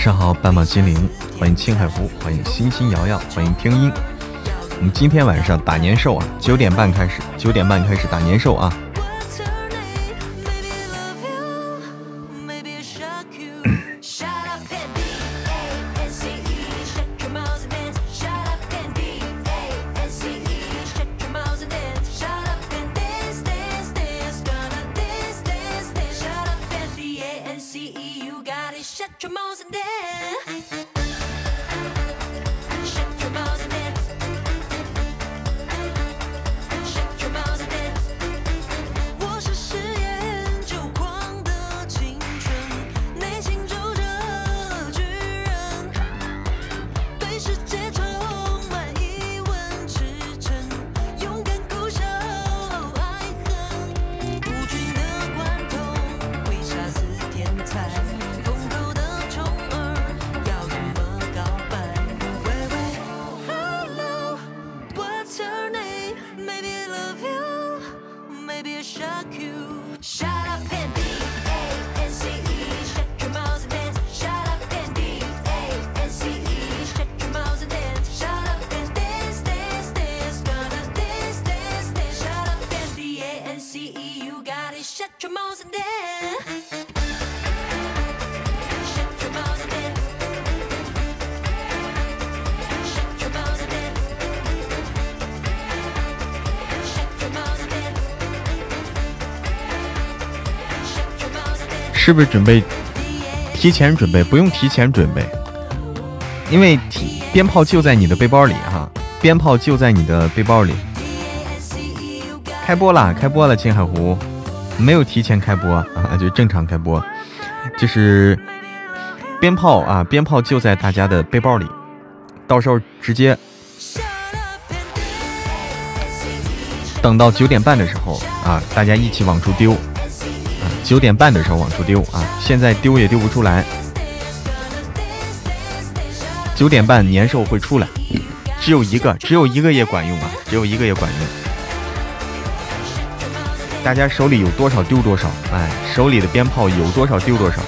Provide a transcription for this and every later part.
上好，半马精灵，欢迎青海湖，欢迎星星瑶瑶，欢迎听音。我们今天晚上打年兽啊，九点半开始，九点半开始打年兽啊。是不是准备提前准备？不用提前准备，因为鞭炮就在你的背包里哈，鞭炮就在你的背包里。开播了，开播了，青海湖没有提前开播啊，就正常开播，就是鞭炮啊，鞭炮就在大家的背包里，到时候直接等到九点半的时候啊，大家一起往出丢。九点半的时候往出丢啊！现在丢也丢不出来。九点半年兽会出来，只有一个，只有一个也管用啊！只有一个也管用。大家手里有多少丢多少，哎，手里的鞭炮有多少丢多少。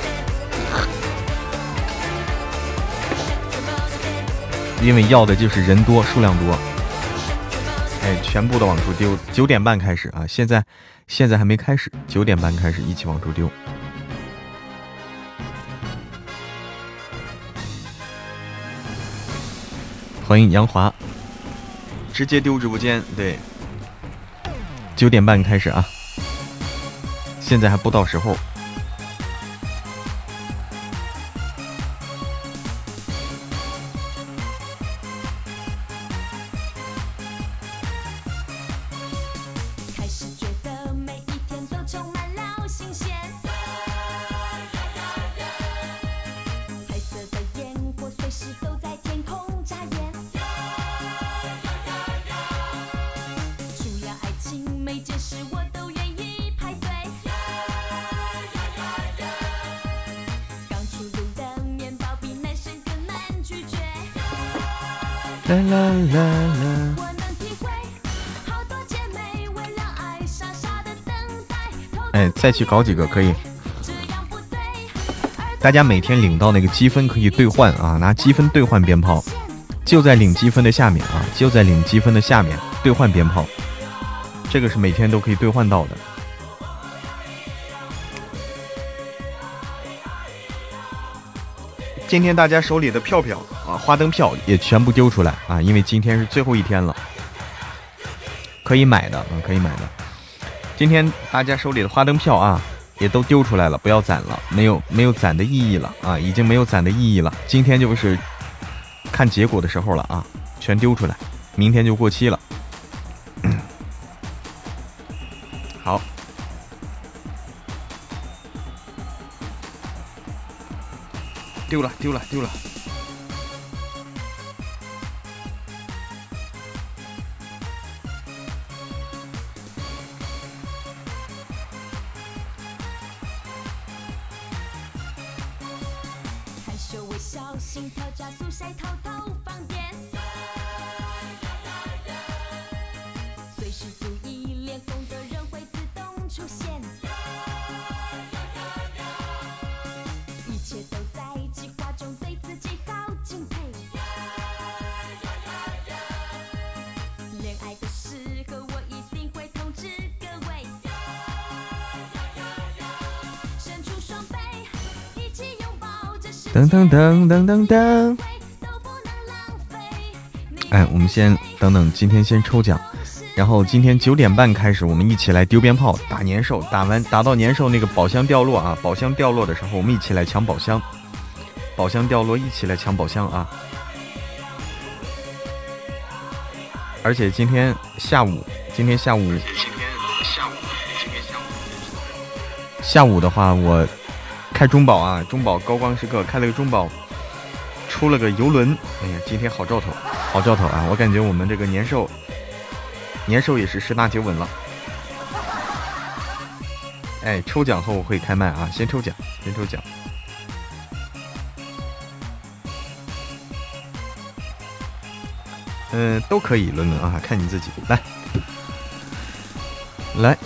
因为要的就是人多，数量多。哎，全部都往出丢。九点半开始啊，现在。现在还没开始，九点半开始，一起往出丢。欢迎杨华，直接丢直播间。对，九点半开始啊，现在还不到时候。去搞几个可以，大家每天领到那个积分可以兑换啊，拿积分兑换鞭炮，就在领积分的下面啊，就在领积分的下面兑换鞭炮，这个是每天都可以兑换到的。今天大家手里的票票啊，花灯票也全部丢出来啊，因为今天是最后一天了，可以买的啊，可以买的。今天大家手里的花灯票啊，也都丢出来了，不要攒了，没有没有攒的意义了啊，已经没有攒的意义了。今天就是看结果的时候了啊，全丢出来，明天就过期了。好，丢了丢了丢了。噔噔噔噔噔噔。哎，我们先等等，今天先抽奖，然后今天九点半开始，我们一起来丢鞭炮打年兽，打完打到年兽那个宝箱掉落啊，宝箱掉落的时候，我们一起来抢宝箱，宝箱掉落，一起来抢宝箱啊！而且今天下午，今天下午，今天下午，今天下午，下午的话，我开中宝啊，中宝高光时刻开了个中宝，出了个游轮，哎呀，今天好兆头，好兆头啊！我感觉我们这个年兽，年兽也是十拿九稳了。哎，抽奖后会开麦啊，先抽奖，先抽奖。嗯，都可以轮轮啊，看你自己。来，来，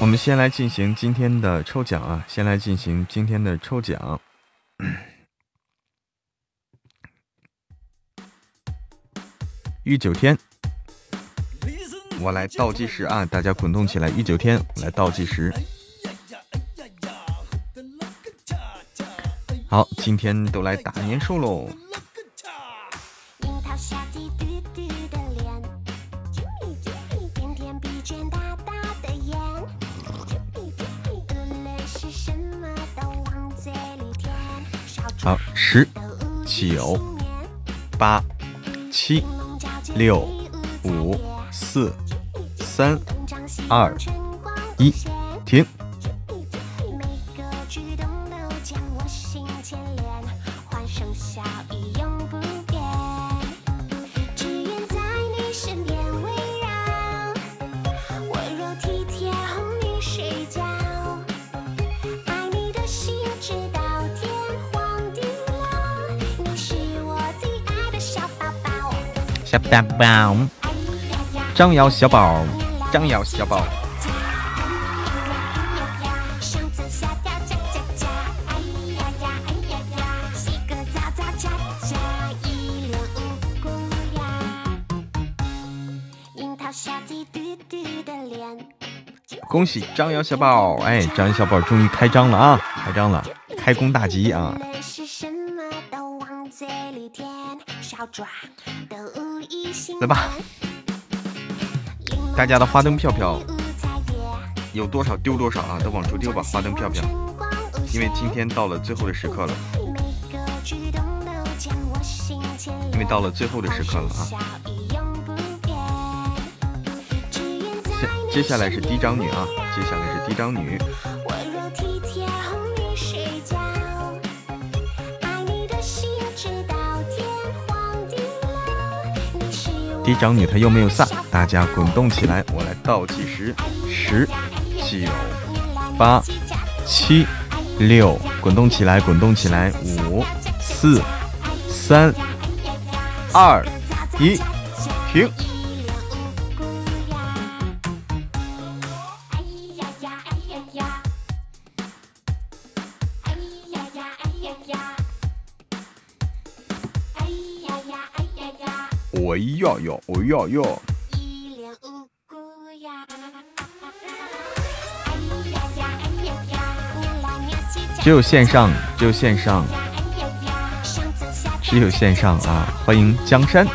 我们先来进行今天的抽奖啊，先来进行今天的抽奖。玉九天，我来倒计时啊，大家滚动起来。玉九天，我来倒计时。好，今天都来打年兽喽。好，十、九、八、七、六、五、四、三、二、一，停。小宝宝，张瑶小宝，张瑶小宝。恭喜张瑶小宝，哎，张瑶小宝终于开张了啊，开张了，开工大吉啊！来吧，大家的花灯票票有多少丢多少啊，都往出丢吧，花灯票票，因为今天到了最后的时刻了，因为到了最后的时刻了啊。接接下来是嫡长女啊，接下来是嫡长女。嫡长女她又没有撒，大家滚动起来，我来倒计时：十、九、八、七、六，滚动起来，滚动起来，五、四、三、二、一，停。哟哟，哦哟哟！只有线上，只有线上，只有线上啊！欢迎江山，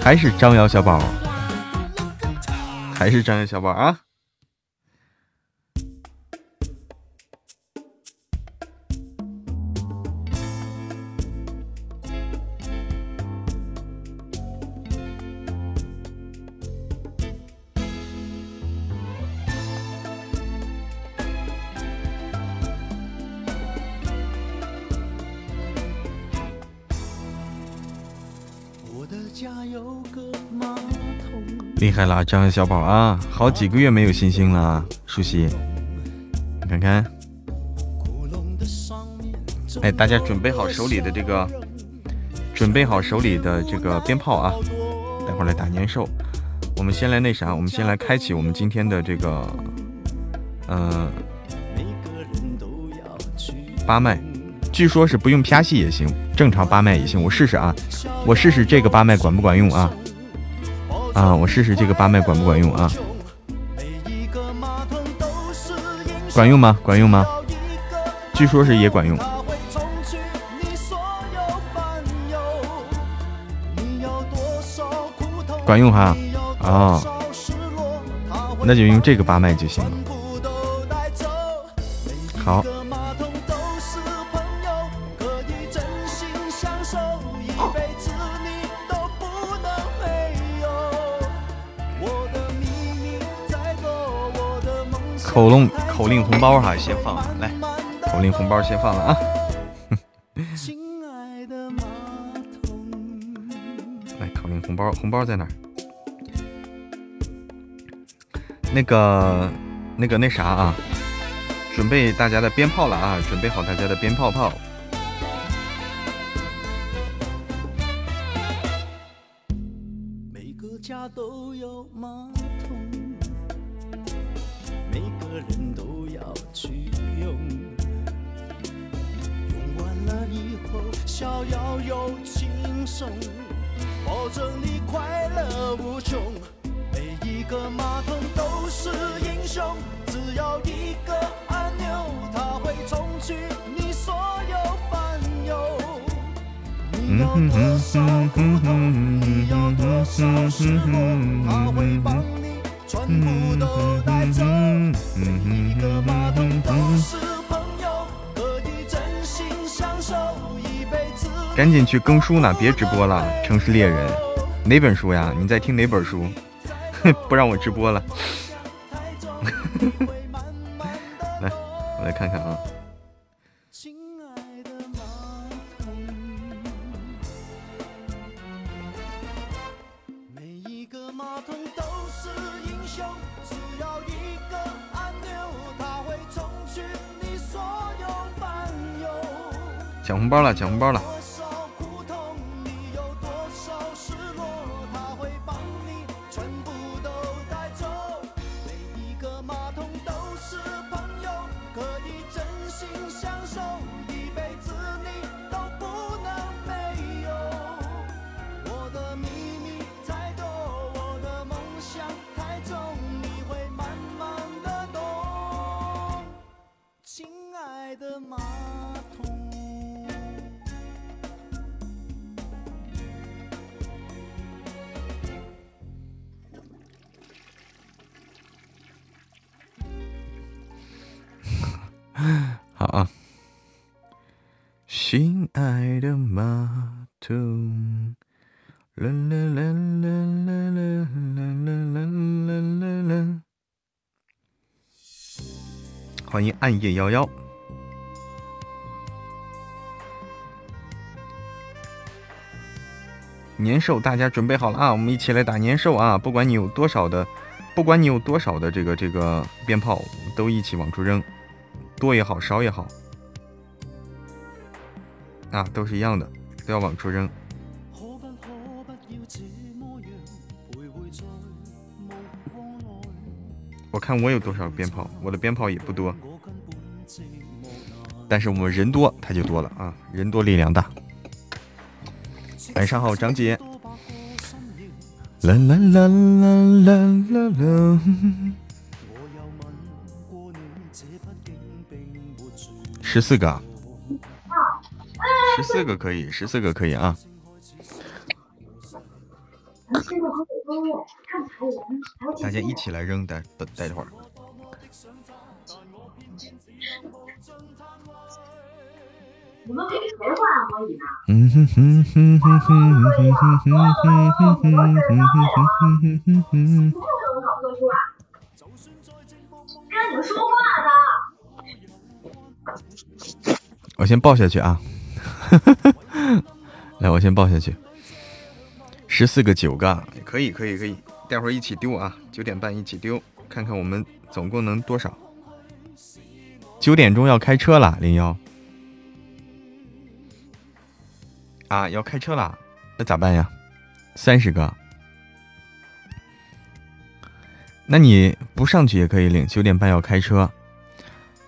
还是张瑶小宝，还是张瑶小宝啊！厉害了，张小宝啊，好几个月没有星星了，舒淇，你看看，哎，大家准备好手里的这个，准备好手里的这个鞭炮啊，待会儿来打年兽。我们先来那啥，我们先来开启我们今天的这个，嗯，八麦，据说是不用啪戏也行，正常八麦也行，我试试啊，我试试这个八麦管不管用啊。啊，我试试这个八麦管不管用啊？管用吗？管用吗？据说是也管用。管用哈，啊，那就用这个八脉就行了。口令口令红包哈，先放了来，口令红包先放了啊。来，口令红包，红包在哪？那个，那个，那啥啊？准备大家的鞭炮了啊！准备好大家的鞭炮炮。每个家都有马桶每个人都要去用用完了以后逍遥又轻松保证你快乐无穷每一个马桶都是英雄只要一个按钮他会冲去你所有烦忧。你要多少苦痛你要多少失落他会帮赶紧去更书呢，别直播了。城市猎人，哪本书呀？你在听哪本书？不让我直播了。来，我来看看啊。抢红包了，抢红包了！欢迎暗夜幺幺，年兽，大家准备好了啊！我们一起来打年兽啊！不管你有多少的，不管你有多少的这个这个鞭炮，都一起往出扔。多也好，少也好，啊，都是一样的，都要往出扔。我看我有多少鞭炮，我的鞭炮也不多，但是我们人多，它就多了啊，人多力量大。晚上好，张姐。啦啦啦啦啦啦啦。十四个，十四个可以，十四个可以啊！大家一起来扔，待等待会儿。你们给谁换可以呢？嗯哼哼哼哼哼哼哼哼哼哼哼哼哼哼。跟你们说话呢。我先抱下去啊！来，我先抱下去。十四个九个，可以，可以，可以。待会儿一起丢啊！九点半一起丢，看看我们总共能多少。九点钟要开车了，零幺。啊，要开车了，那咋办呀？三十个。那你不上去也可以领。九点半要开车。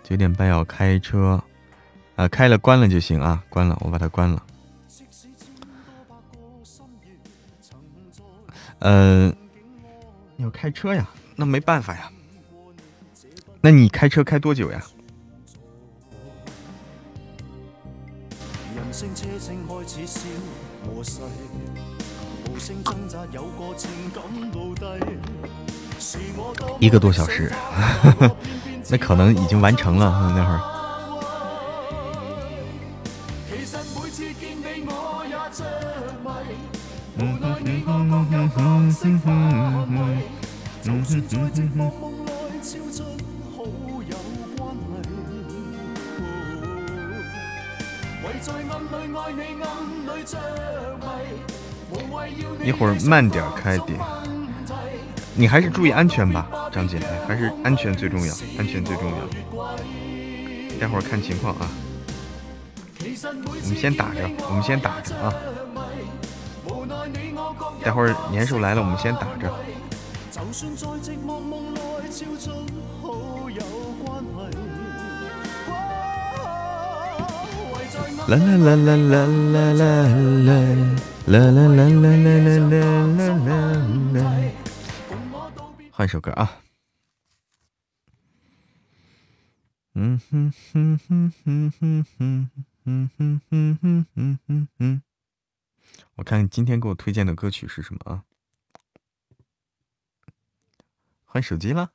九点半要开车，啊，开了关了就行啊，关了，我把它关了。嗯，要开车呀，那没办法呀。那你开车开多久呀？一个多小时，那可能已经完成了那会儿。关，在里爱你，里。一会儿慢点开点，你还是注意安全吧，张姐，还是安全最重要，安全最重要。待会儿看情况啊，我们先打着，我们先打着啊。待会儿年兽来了，我们先打着。啦啦啦啦啦啦啦啦啦啦啦啦啦啦啦啦！换首歌啊。嗯哼哼哼哼哼哼哼哼哼哼哼哼。我看今天给我推荐的歌曲是什么啊？换手机了？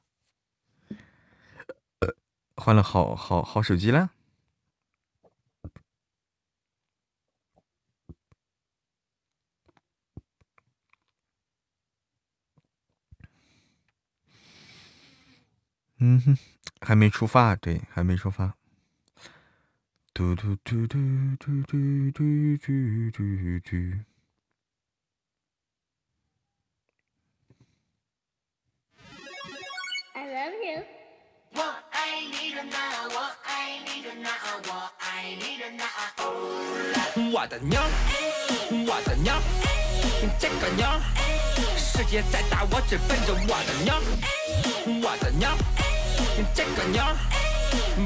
换了好好好手机了？嗯哼，还没出发，对，还没出发。嘟嘟嘟嘟嘟嘟嘟嘟嘟我爱你的那。我的妞，我的妞，这个妞，世界再大，我只奔着我的妞，我的妞。这个妞，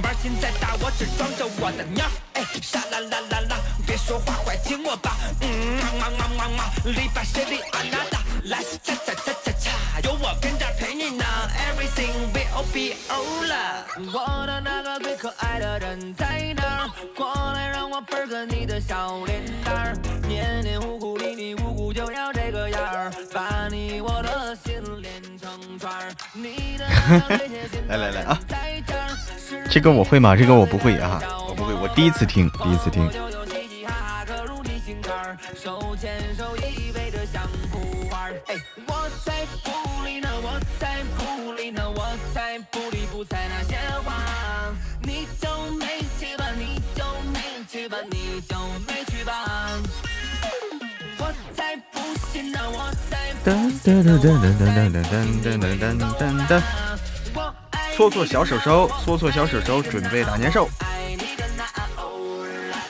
玩心再大，我只装着我的妞。哎，沙啦啦啦啦，别说话，快听我吧。嗯，嘛嘛嘛嘛嘛，里巴西里阿纳达，来恰恰恰恰恰，有我跟着陪你呢。Everything will be alright。我的那个最可爱的人在哪儿？过来让我捧个你的小脸蛋儿，黏黏糊糊腻腻糊糊就要这个样儿，把你我的心连成串儿。你的 来来来啊！这个我会吗？这个我不会啊，我不会，我第一次听，第一次听。搓搓小手手，搓搓小手手，准备打年兽。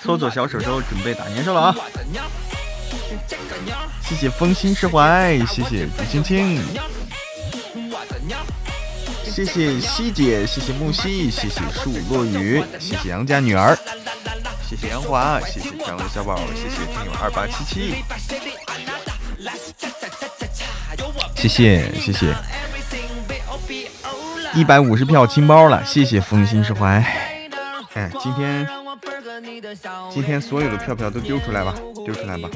搓搓小手手，准备打年兽了啊！谢谢风心释怀，谢谢朱青青。谢谢西姐，谢谢木西，谢谢树落雨，谢谢杨家女儿，谢谢杨华，谢谢漂亮小宝，谢谢听友二八七七，谢谢谢谢。一百五十票清包了，谢谢风心释怀。哎，今天今天所有的票票都丢出来吧，丢出来吧。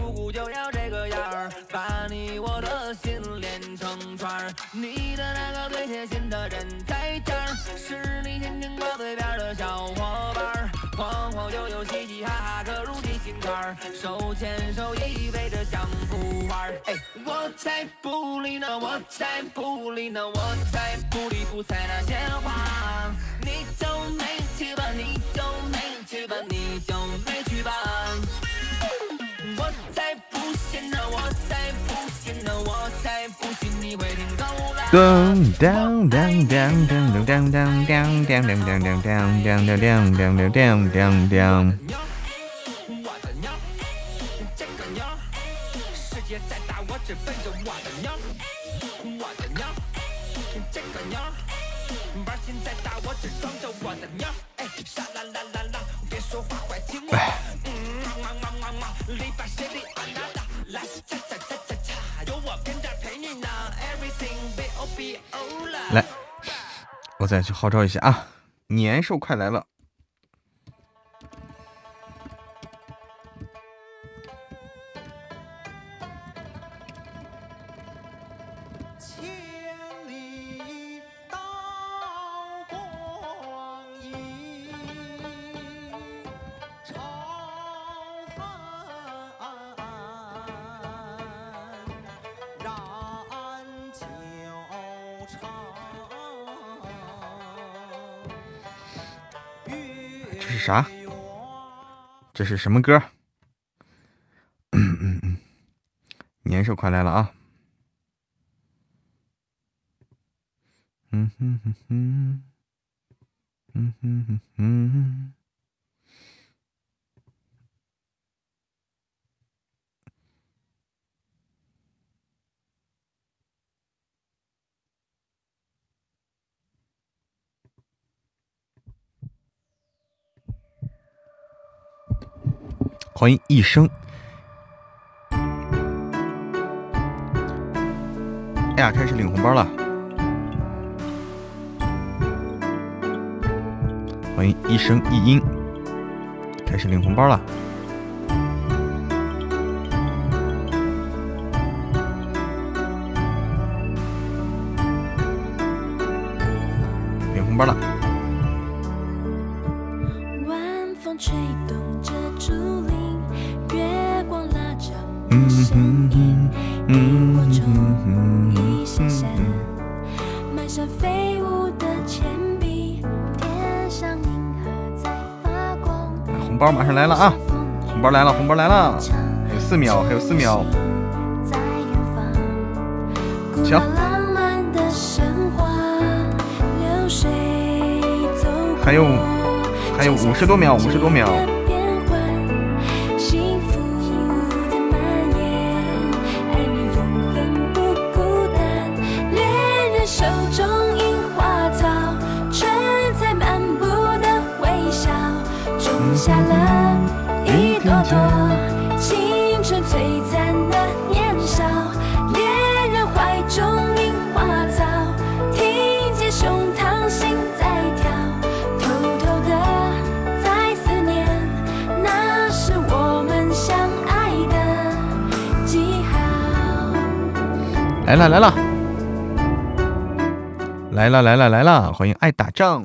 你的那个最贴心的人在这儿，是你天天挂嘴边的小伙伴儿，晃晃悠悠嘻嘻哈哈刻入你心坎儿，手牵手依偎着像幅画儿，哎，我才不理呢，我才不理呢，我才不理不睬那些话，你就没去吧，你就没去吧，你就没去吧。不信你会听够了。噔噔噔噔噔噔噔噔噔噔噔噔噔噔噔噔噔噔。来，我再去号召一下啊！年兽快来了！啥？这是什么歌？嗯嗯嗯，年兽快来了啊！嗯哼哼哼，嗯哼哼哼。欢迎一生。哎呀，开始领红包了！欢迎一生一音，开始领红包了。领红包了。包马上来了啊！红包来了，红包来了，还有四秒，还有四秒，行，还有还有五十多秒，五十多秒。来了来了，来了来了来了！欢迎爱打仗，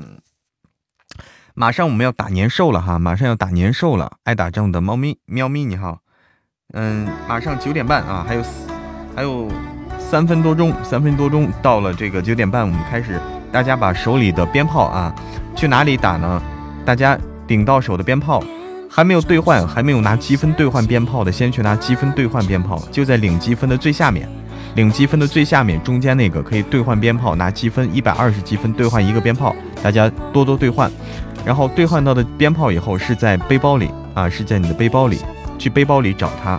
马上我们要打年兽了哈，马上要打年兽了。爱打仗的猫咪喵咪你好，嗯，马上九点半啊，还有还有三分多钟，三分多钟到了这个九点半，我们开始，大家把手里的鞭炮啊，去哪里打呢？大家顶到手的鞭炮还没有兑换，还没有拿积分兑换鞭炮的，先去拿积分兑换鞭炮，就在领积分的最下面。领积分的最下面中间那个可以兑换鞭炮，拿积分一百二十积分兑换一个鞭炮，大家多多兑换。然后兑换到的鞭炮以后是在背包里啊，是在你的背包里，去背包里找它，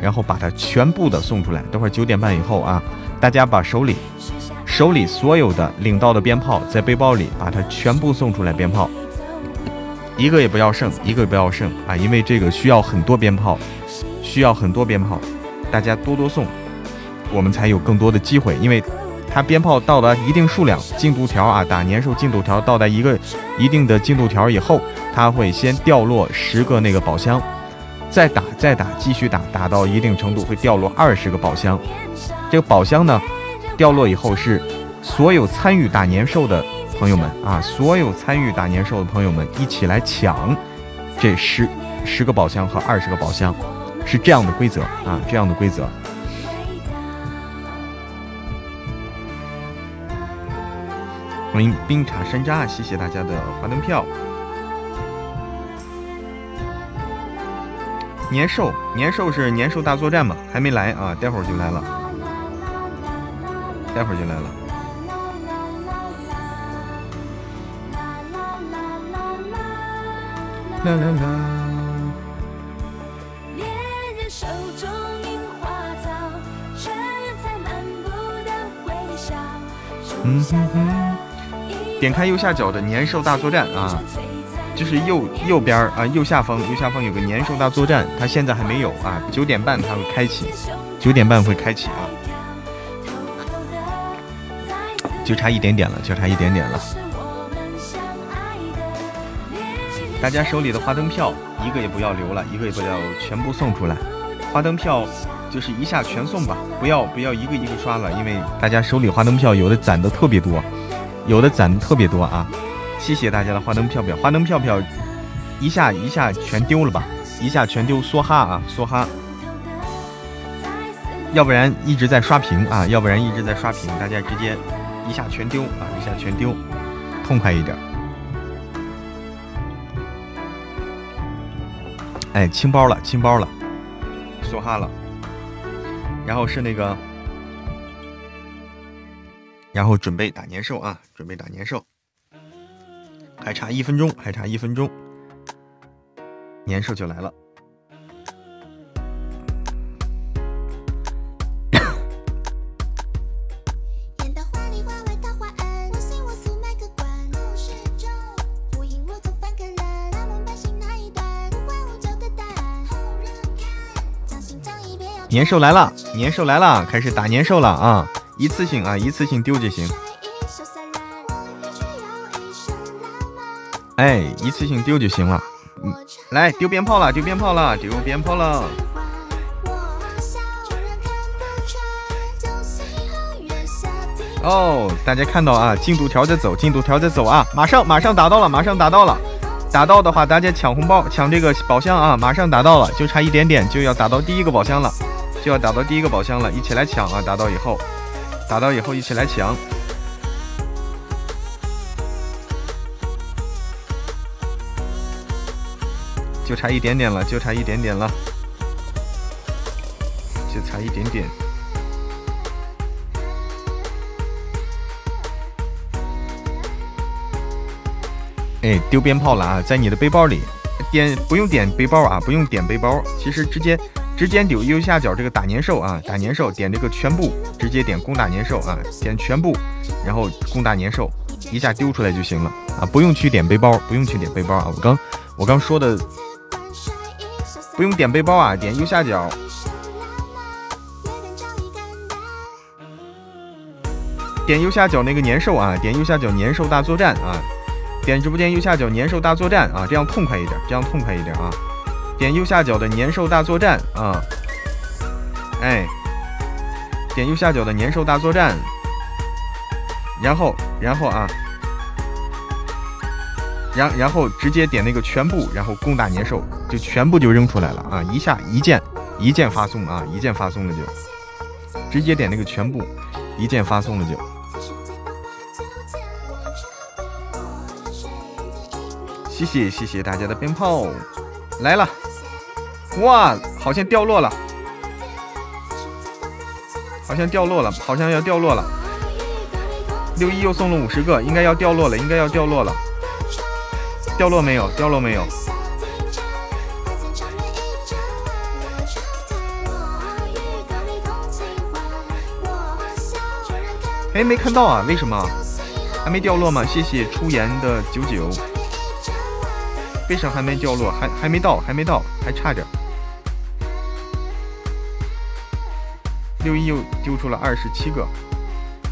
然后把它全部的送出来。等会儿九点半以后啊，大家把手里手里所有的领到的鞭炮在背包里把它全部送出来，鞭炮一个也不要剩，一个也不要剩啊，因为这个需要很多鞭炮，需要很多鞭炮，大家多多送。我们才有更多的机会，因为它鞭炮到达一定数量进度条啊，打年兽进度条到达一个一定的进度条以后，它会先掉落十个那个宝箱，再打再打继续打，打到一定程度会掉落二十个宝箱。这个宝箱呢，掉落以后是所有参与打年兽的朋友们啊，所有参与打年兽的朋友们一起来抢这十十个宝箱和二十个宝箱，是这样的规则啊，这样的规则。欢迎冰茶山楂，谢谢大家的花灯票。年兽，年兽是年兽大作战嘛？还没来啊，待会儿就来了，待会儿就来了。啦啦啦。嗯哼哼。点开右下角的年兽大作战啊，就是右右边啊右下方右下方有个年兽大作战，它现在还没有啊，九点半它会开启，九点半会开启啊，就差一点点了，就差一点点了。大家手里的花灯票一个也不要留了，一个也不要全部送出来，花灯票就是一下全送吧，不要不要一个一个刷了，因为大家手里花灯票有的攒的特别多。有的攒的特别多啊！谢谢大家的花灯票票，花灯票票一下一下全丢了吧，一下全丢，梭哈啊，梭哈！要不然一直在刷屏啊，要不然一直在刷屏，大家直接一下全丢啊，一下全丢，痛快一点。哎，清包了，清包了，梭哈了。然后是那个，然后准备打年兽啊，准备打年兽。还差一分钟，还差一分钟，年兽就来了。年兽来了，年兽来了，开始打年兽了啊！一次性啊，一次性丢就行。哎，一次性丢就行了。嗯，来丢鞭炮了，丢鞭炮了，丢鞭炮了。哦，大家看到啊，进度条在走，进度条在走啊！马上，马上达到了，马上达到了。达到的话，大家抢红包，抢这个宝箱啊！马上达到了，就差一点点就要打到第一个宝箱了。就要打到第一个宝箱了，一起来抢啊！达到以后，打到以后一起来抢，就差一点点了，就差一点点了，就差一点点。哎，丢鞭炮了啊！在你的背包里点，不用点背包啊，不用点背包，其实直接。直接点右下角这个打年兽啊，打年兽点这个全部，直接点攻打年兽啊，点全部，然后攻打年兽，一下丢出来就行了啊，不用去点背包，不用去点背包啊，我刚我刚说的，不用点背包啊，点右下角，点右下角那个年兽啊，点右下角年兽大作战啊，点直播间右下角年兽大作战啊，这样痛快一点，这样痛快一点啊。点右下角的年兽大作战啊，哎，点右下角的年兽大作战，然后，然后啊，然然后直接点那个全部，然后攻打年兽，就全部就扔出来了啊！一下一键一键发送啊，一键发送了就，直接点那个全部，一键发送了就。谢谢谢谢大家的鞭炮来了。哇，好像掉落了，好像掉落了，好像要掉落了。六一又送了五十个，应该要掉落了，应该要掉落了。掉落没有？掉落没有？哎，没看到啊？为什么？还没掉落吗？谢谢出言的九九。为啥还没掉落？还还没到，还没到，还差点。六一又丢出了二十七个，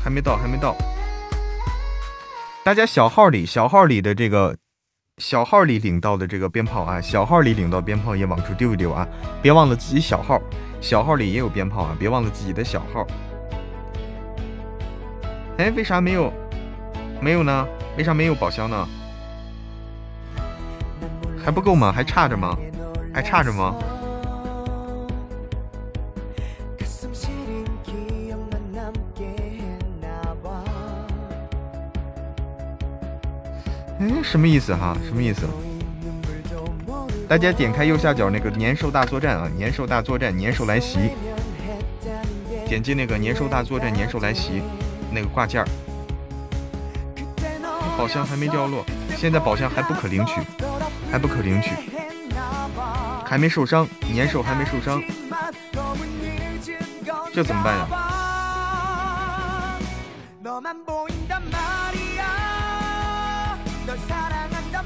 还没到，还没到。大家小号里，小号里的这个小号里领到的这个鞭炮啊，小号里领到鞭炮也往出丢一丢啊，别忘了自己小号，小号里也有鞭炮啊，别忘了自己的小号。哎，为啥没有？没有呢？为啥没有宝箱呢？还不够吗？还差着吗？还差着吗？什么意思哈？什么意思？大家点开右下角那个年兽大作战啊，年兽大作战，年兽来袭。点击那个年兽大作战，年兽来袭，那个挂件儿。宝箱还没掉落，现在宝箱还不可领取，还不可领取，还没受伤，年兽还没受伤，这怎么办呀？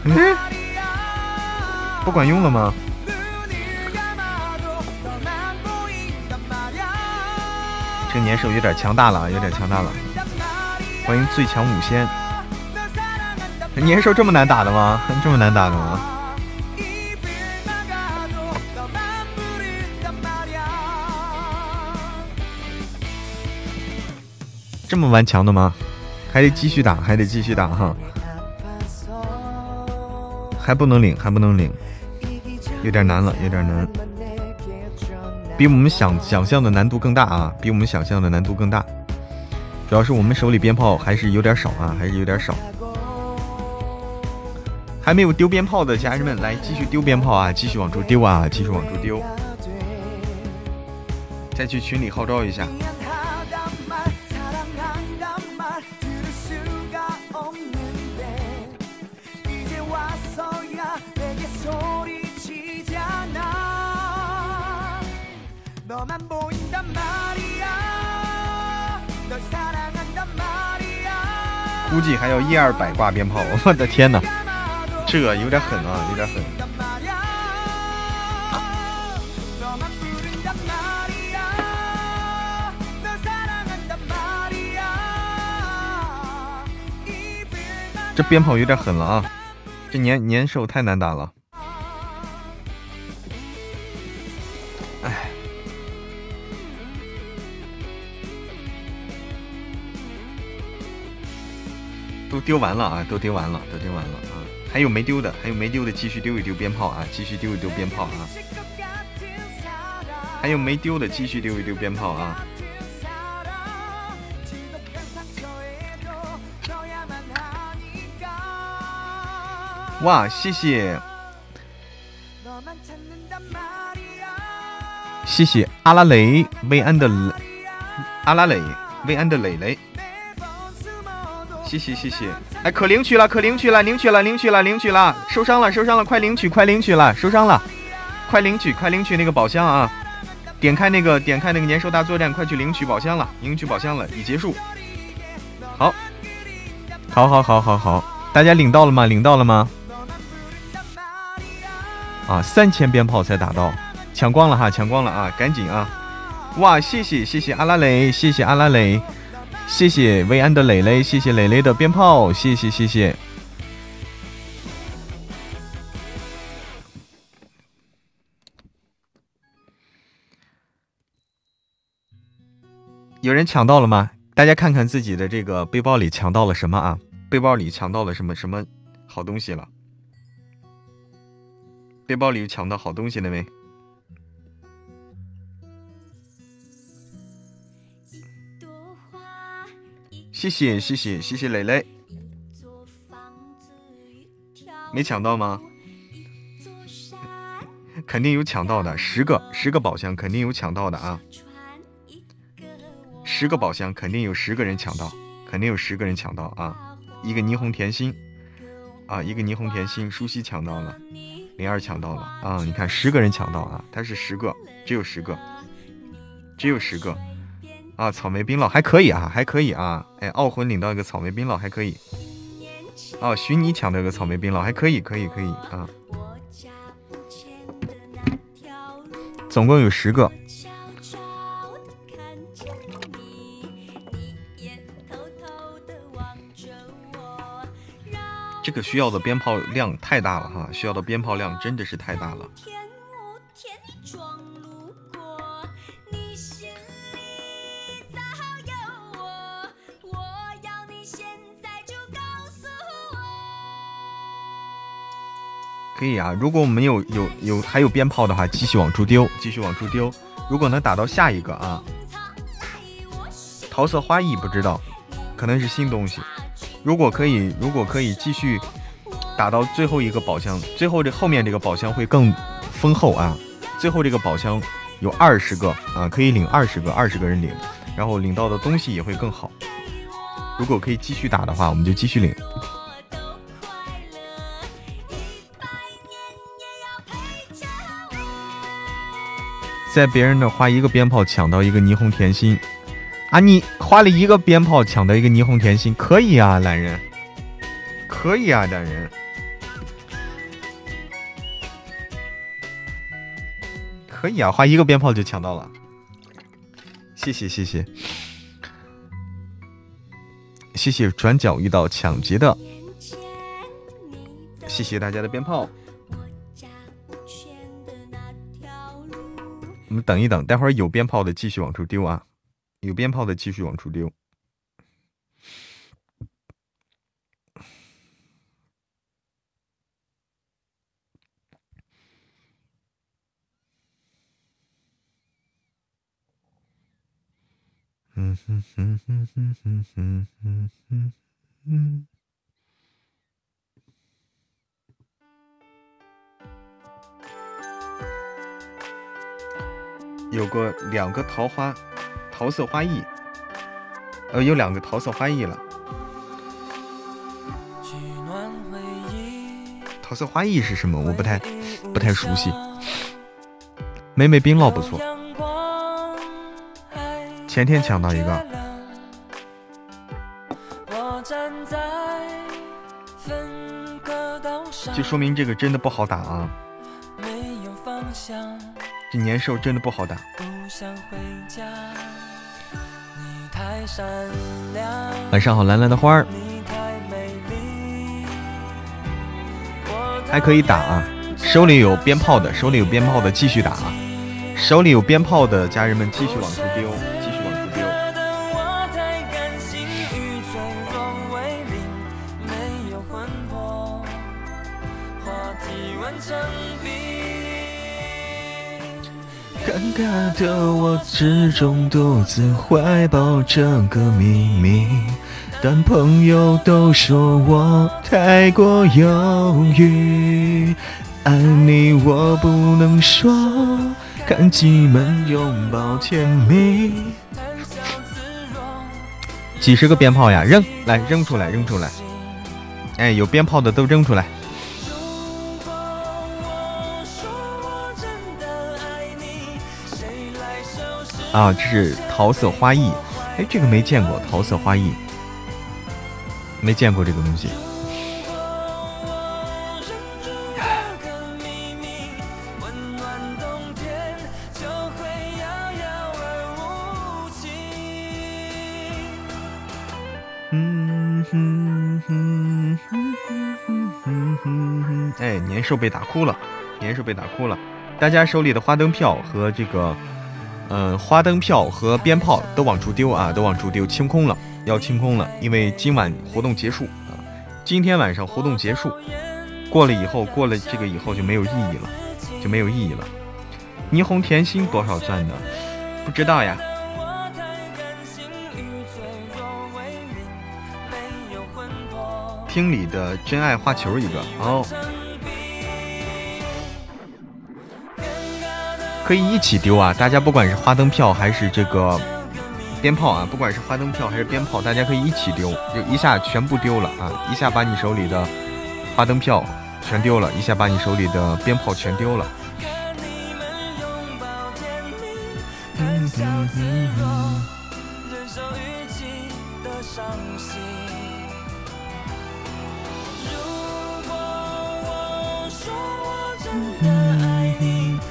嗯，不管用了吗？这年兽有点强大了，有点强大了。欢迎最强五仙。年兽这么难打的吗？这么难打的吗？这么顽强的吗？还得继续打，还得继续打哈。还不能领，还不能领，有点难了，有点难，比我们想想象的难度更大啊！比我们想象的难度更大，主要是我们手里鞭炮还是有点少啊，还是有点少。还没有丢鞭炮的家人们，来继续丢鞭炮啊！继续往出丢啊！继续往出丢。再去群里号召一下。估计还要一二百挂鞭炮，我的天哪！这有点狠啊，有点狠。这鞭炮有点狠了啊！这年年兽太难打了。都丢完了啊！都丢完了，都丢完了啊！还有没丢的？还有没丢的？继续丢一丢鞭炮啊！继续丢一丢鞭炮啊！还有没丢的？继续丢一丢鞭炮啊！哇，谢谢，谢谢阿拉蕾薇安的阿拉蕾薇安的蕾蕾。谢谢谢谢，哎，可领取了，可领取了，领取了，领取了，领取了，受伤了，受伤了，快领取，快领取了，受伤了，快领取，快领取那个宝箱啊！点开那个，点开那个年兽大作战，快去领取宝箱了，领取宝箱了，已结束。好，好，好，好，好，好，大家领到了吗？领到了吗？啊，三千鞭炮才打到，抢光了哈，抢光了啊，赶紧啊！哇，谢谢谢谢阿拉蕾，谢谢阿拉蕾。谢谢薇安的蕾蕾，谢谢蕾蕾的鞭炮，谢谢谢谢。有人抢到了吗？大家看看自己的这个背包里抢到了什么啊？背包里抢到了什么什么好东西了？背包里抢到好东西了没？谢谢谢谢谢谢蕾蕾，没抢到吗？肯定有抢到的，十个十个宝箱肯定有抢到的啊！十个宝箱肯定有十个人抢到，肯定有十个人抢到啊！一个霓虹甜心啊，一个霓虹甜心，舒西抢到了，灵儿抢到了啊！你看十个人抢到啊，他是十个，只有十个，只有十个。啊，草莓冰酪还可以啊，还可以啊。哎，傲魂领到一个草莓冰酪还可以。哦，许你抢到一个草莓冰酪还可以，可以，可以啊。总共有十个。这个需要的鞭炮量太大了哈，需要的鞭炮量真的是太大了。可以啊，如果我们有有有还有鞭炮的话，继续往出丢，继续往出丢。如果能打到下一个啊，桃色花艺不知道，可能是新东西。如果可以，如果可以继续打到最后一个宝箱，最后这后面这个宝箱会更丰厚啊。最后这个宝箱有二十个啊，可以领二十个，二十个人领，然后领到的东西也会更好。如果可以继续打的话，我们就继续领。在别人那花一个鞭炮抢到一个霓虹甜心，啊！你花了一个鞭炮抢到一个霓虹甜心，可以啊，懒人，可以啊，懒人，可以啊，花一个鞭炮就抢到了，谢谢谢谢，谢谢转角遇到抢劫的，谢谢大家的鞭炮。我们等一等，待会儿有鞭炮的继续往出丢啊！有鞭炮的继续往出丢。嗯哼哼哼哼哼哼哼哼。有个两个桃花，桃色花艺，呃，有两个桃色花艺了。桃色花艺是什么？我不太不太熟悉。美美冰酪不错，前天抢到一个，就说明这个真的不好打啊。这年兽真的不好打。晚上好，蓝蓝的花儿，还可以打啊！手里有鞭炮的，手里有鞭炮的继续打啊！手里有鞭炮的家人们继续往出丢。的我始终独自怀抱这个秘密，但朋友都说我太过犹豫。爱你我不能说，看几门拥抱甜蜜。几十个鞭炮呀，扔来扔出来扔出来！哎，有鞭炮的都扔出来。啊，这是桃色花艺，哎，这个没见过桃色花艺，没见过这个东西。哎，年兽被打哭了，年兽被打哭了，大家手里的花灯票和这个。嗯，花灯票和鞭炮都往出丢啊，都往出丢，清空了，要清空了，因为今晚活动结束啊，今天晚上活动结束，过了以后，过了这个以后就没有意义了，就没有意义了。霓虹甜心多少钻的？不知道呀。厅里的真爱花球一个哦。可以一起丢啊！大家不管是花灯票还是这个鞭炮啊，不管是花灯票还是鞭炮，大家可以一起丢，就一下全部丢了啊！一下把你手里的花灯票全丢了，一下把你手里的鞭炮全丢了。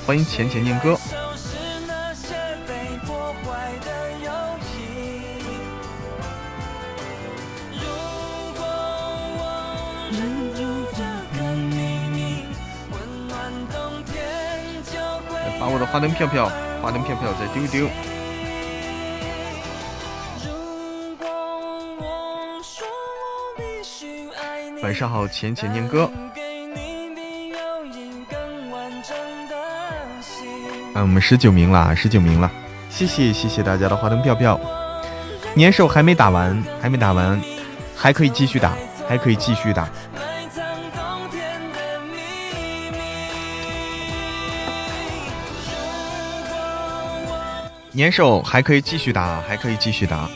欢迎浅浅念歌。把我的花灯票票，花灯票票再丢丢。晚上好，浅浅念歌。啊，我们十九名了，十九名了，谢谢谢谢大家的花灯票票。年兽还没打完，还没打完，还可以继续打，还可以继续打。年兽还可以继续打，还可以继续打，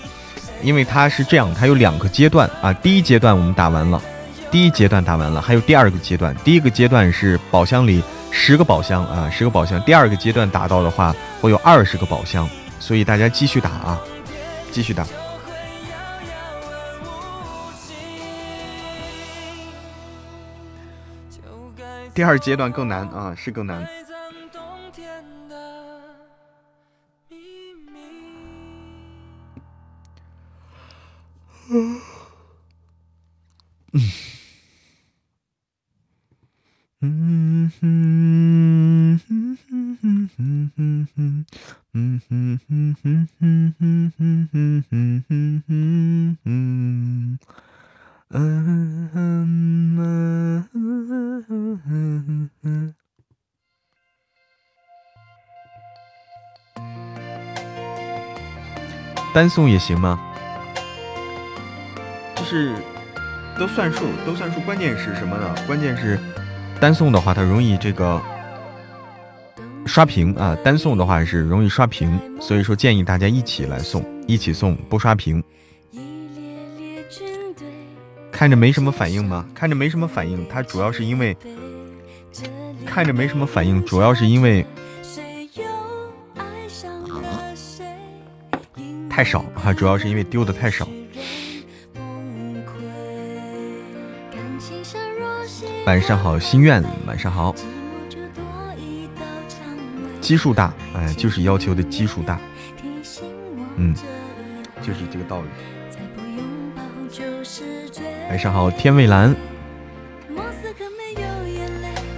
因为它是这样，它有两个阶段啊。第一阶段我们打完了，第一阶段打完了，还有第二个阶段。第一个阶段是宝箱里。十个宝箱啊，十个宝箱。第二个阶段打到的话，会有二十个宝箱，所以大家继续打啊，继续打。第二阶段更难啊，是更难。嗯。嗯哼哼哼哼哼哼哼，嗯哼哼哼哼哼哼哼哼哼哼哼，嗯哼嗯哼哼哼。单送也行吗？就是都算数，都算数。关键是什么呢？关键是。单送的话，它容易这个刷屏啊，单送的话是容易刷屏，所以说建议大家一起来送，一起送不刷屏。看着没什么反应吗？看着没什么反应，它主要是因为看着没什么反应，主要是因为太少啊，主要是因为丢的太少。晚上好，心愿，晚上好。基数大，哎，就是要求的基数大，嗯，就是这个道理。晚上好，天蔚蓝。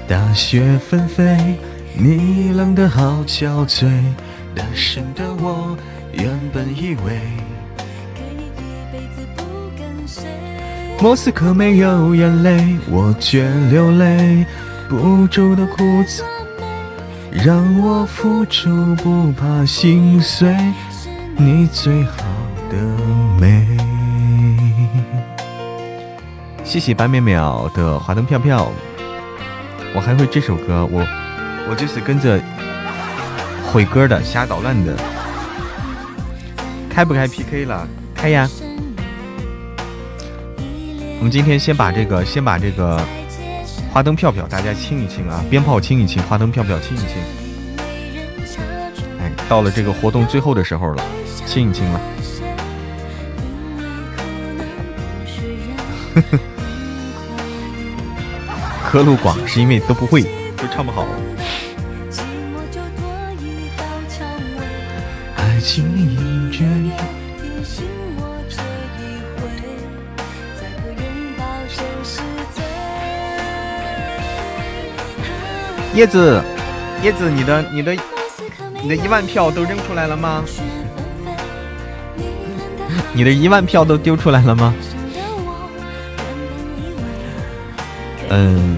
大雪纷飞，你冷得好憔悴，单身的我原本以为，莫斯科没有眼泪，我却流泪，不住的哭泣。让我付出，不怕心碎，你最好的美。谢谢白淼淼的华灯飘飘，我还会这首歌，我我就是跟着毁歌的，瞎捣乱的。开不开 PK 了？开呀！我们今天先把这个，先把这个。花灯票票，大家清一清啊！鞭炮清一清，花灯票票清一清。哎，到了这个活动最后的时候了，清一清了。呵呵。科路广是因为都不会，都唱不好。叶子，叶子，你的、你的、你的一万票都扔出来了吗？你的一万票都丢出来了吗？嗯，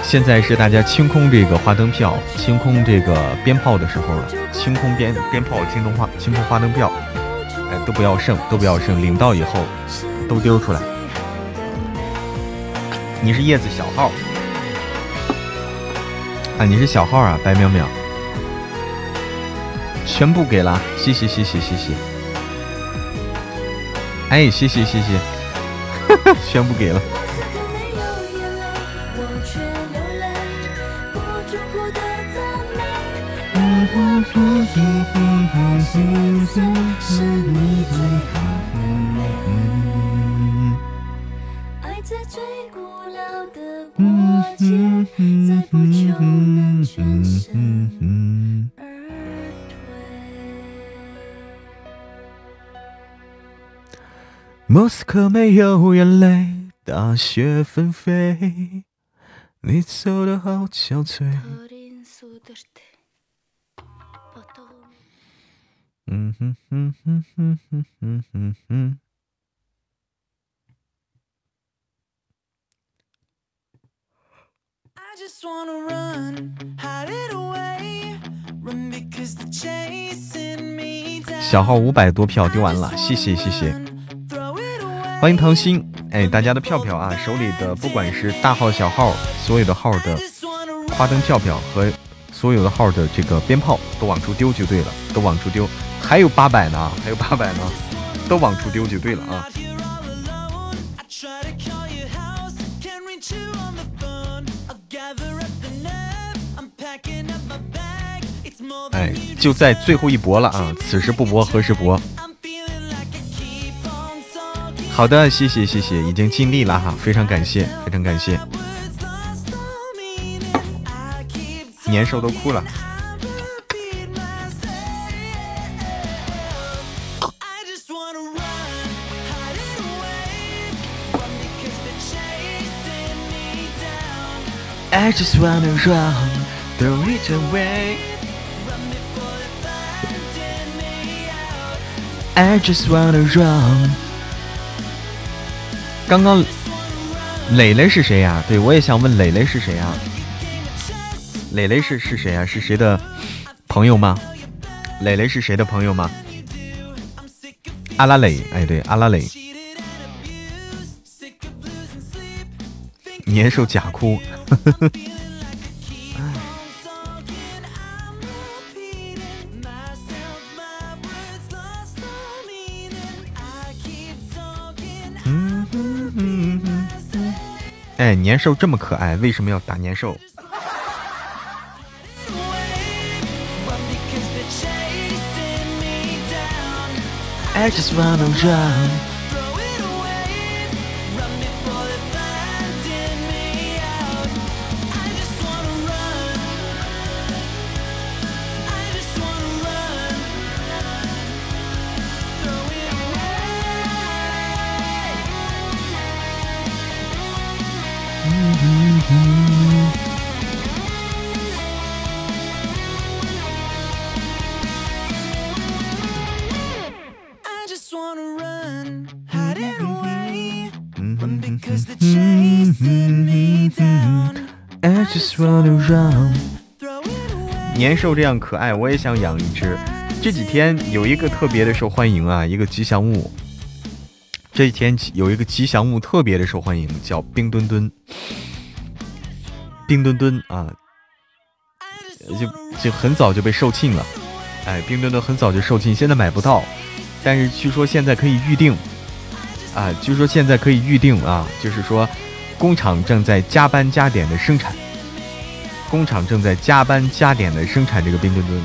现在是大家清空这个花灯票、清空这个鞭炮的时候了。清空鞭鞭炮、清空花、清空花灯票，哎，都不要剩，都不要剩，领到以后都丢出来。你是叶子小号。你是小号啊，白淼淼，全部给了，谢谢谢谢谢谢，哎，谢谢谢谢，哈 哈全部给了。斯科没有眼泪，大雪纷飞，你走的好憔悴。嗯哼哼哼哼哼哼哼哼。小号五百多票丢完了，谢谢谢谢，欢迎唐鑫，哎，大家的票票啊，手里的不管是大号小号，所有的号的花灯票票和所有的号的这个鞭炮都往出丢就对了，都往出丢，还有八百呢，还有八百呢，都往出丢就对了啊。哎，就在最后一搏了啊！此时不搏，何时搏？好的，谢谢谢谢，已经尽力了哈，非常感谢，非常感谢。年兽都哭了。I just wanna run, throw it away. I just wanna run。刚刚磊磊是谁呀？对我也想问磊磊是谁呀？磊磊是是谁呀？是谁的朋友吗？磊磊是谁的朋友吗？阿拉蕾，哎对，阿拉蕾。年兽假哭，呵呵哎，年兽这么可爱，为什么要打年兽？I just wanna run. 年兽这样可爱，我也想养一只。这几天有一个特别的受欢迎啊，一个吉祥物。这几天有一个吉祥物特别的受欢迎，叫冰墩墩。冰墩墩啊，就就很早就被售罄了。哎，冰墩墩很早就售罄，现在买不到，但是据说现在可以预定。啊，据说现在可以预定啊，就是说工厂正在加班加点的生产。工厂正在加班加点的生产这个冰墩墩，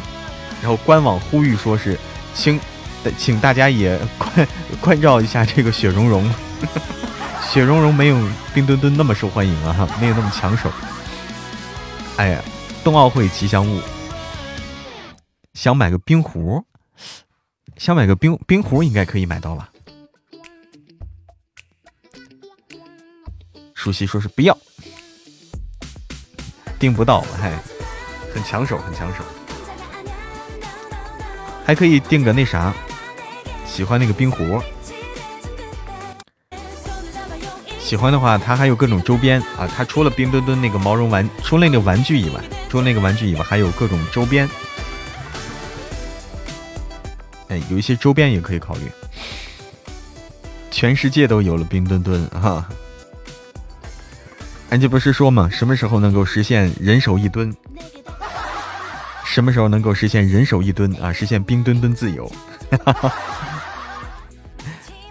然后官网呼吁说是，请，请大家也关关照一下这个雪融融，雪融融没有冰墩墩那么受欢迎啊，没有那么抢手。哎呀，冬奥会吉祥物，想买个冰壶，想买个冰冰壶应该可以买到吧？舒淇说是不要。订不到，嗨，很抢手，很抢手，还可以订个那啥，喜欢那个冰壶，喜欢的话，它还有各种周边啊，它除了冰墩墩那个毛绒玩，除了那个玩具以外，除了那个玩具以外，还有各种周边，哎，有一些周边也可以考虑，全世界都有了冰墩墩哈。俺这不是说吗？什么时候能够实现人手一吨？什么时候能够实现人手一吨啊？实现冰墩墩自由？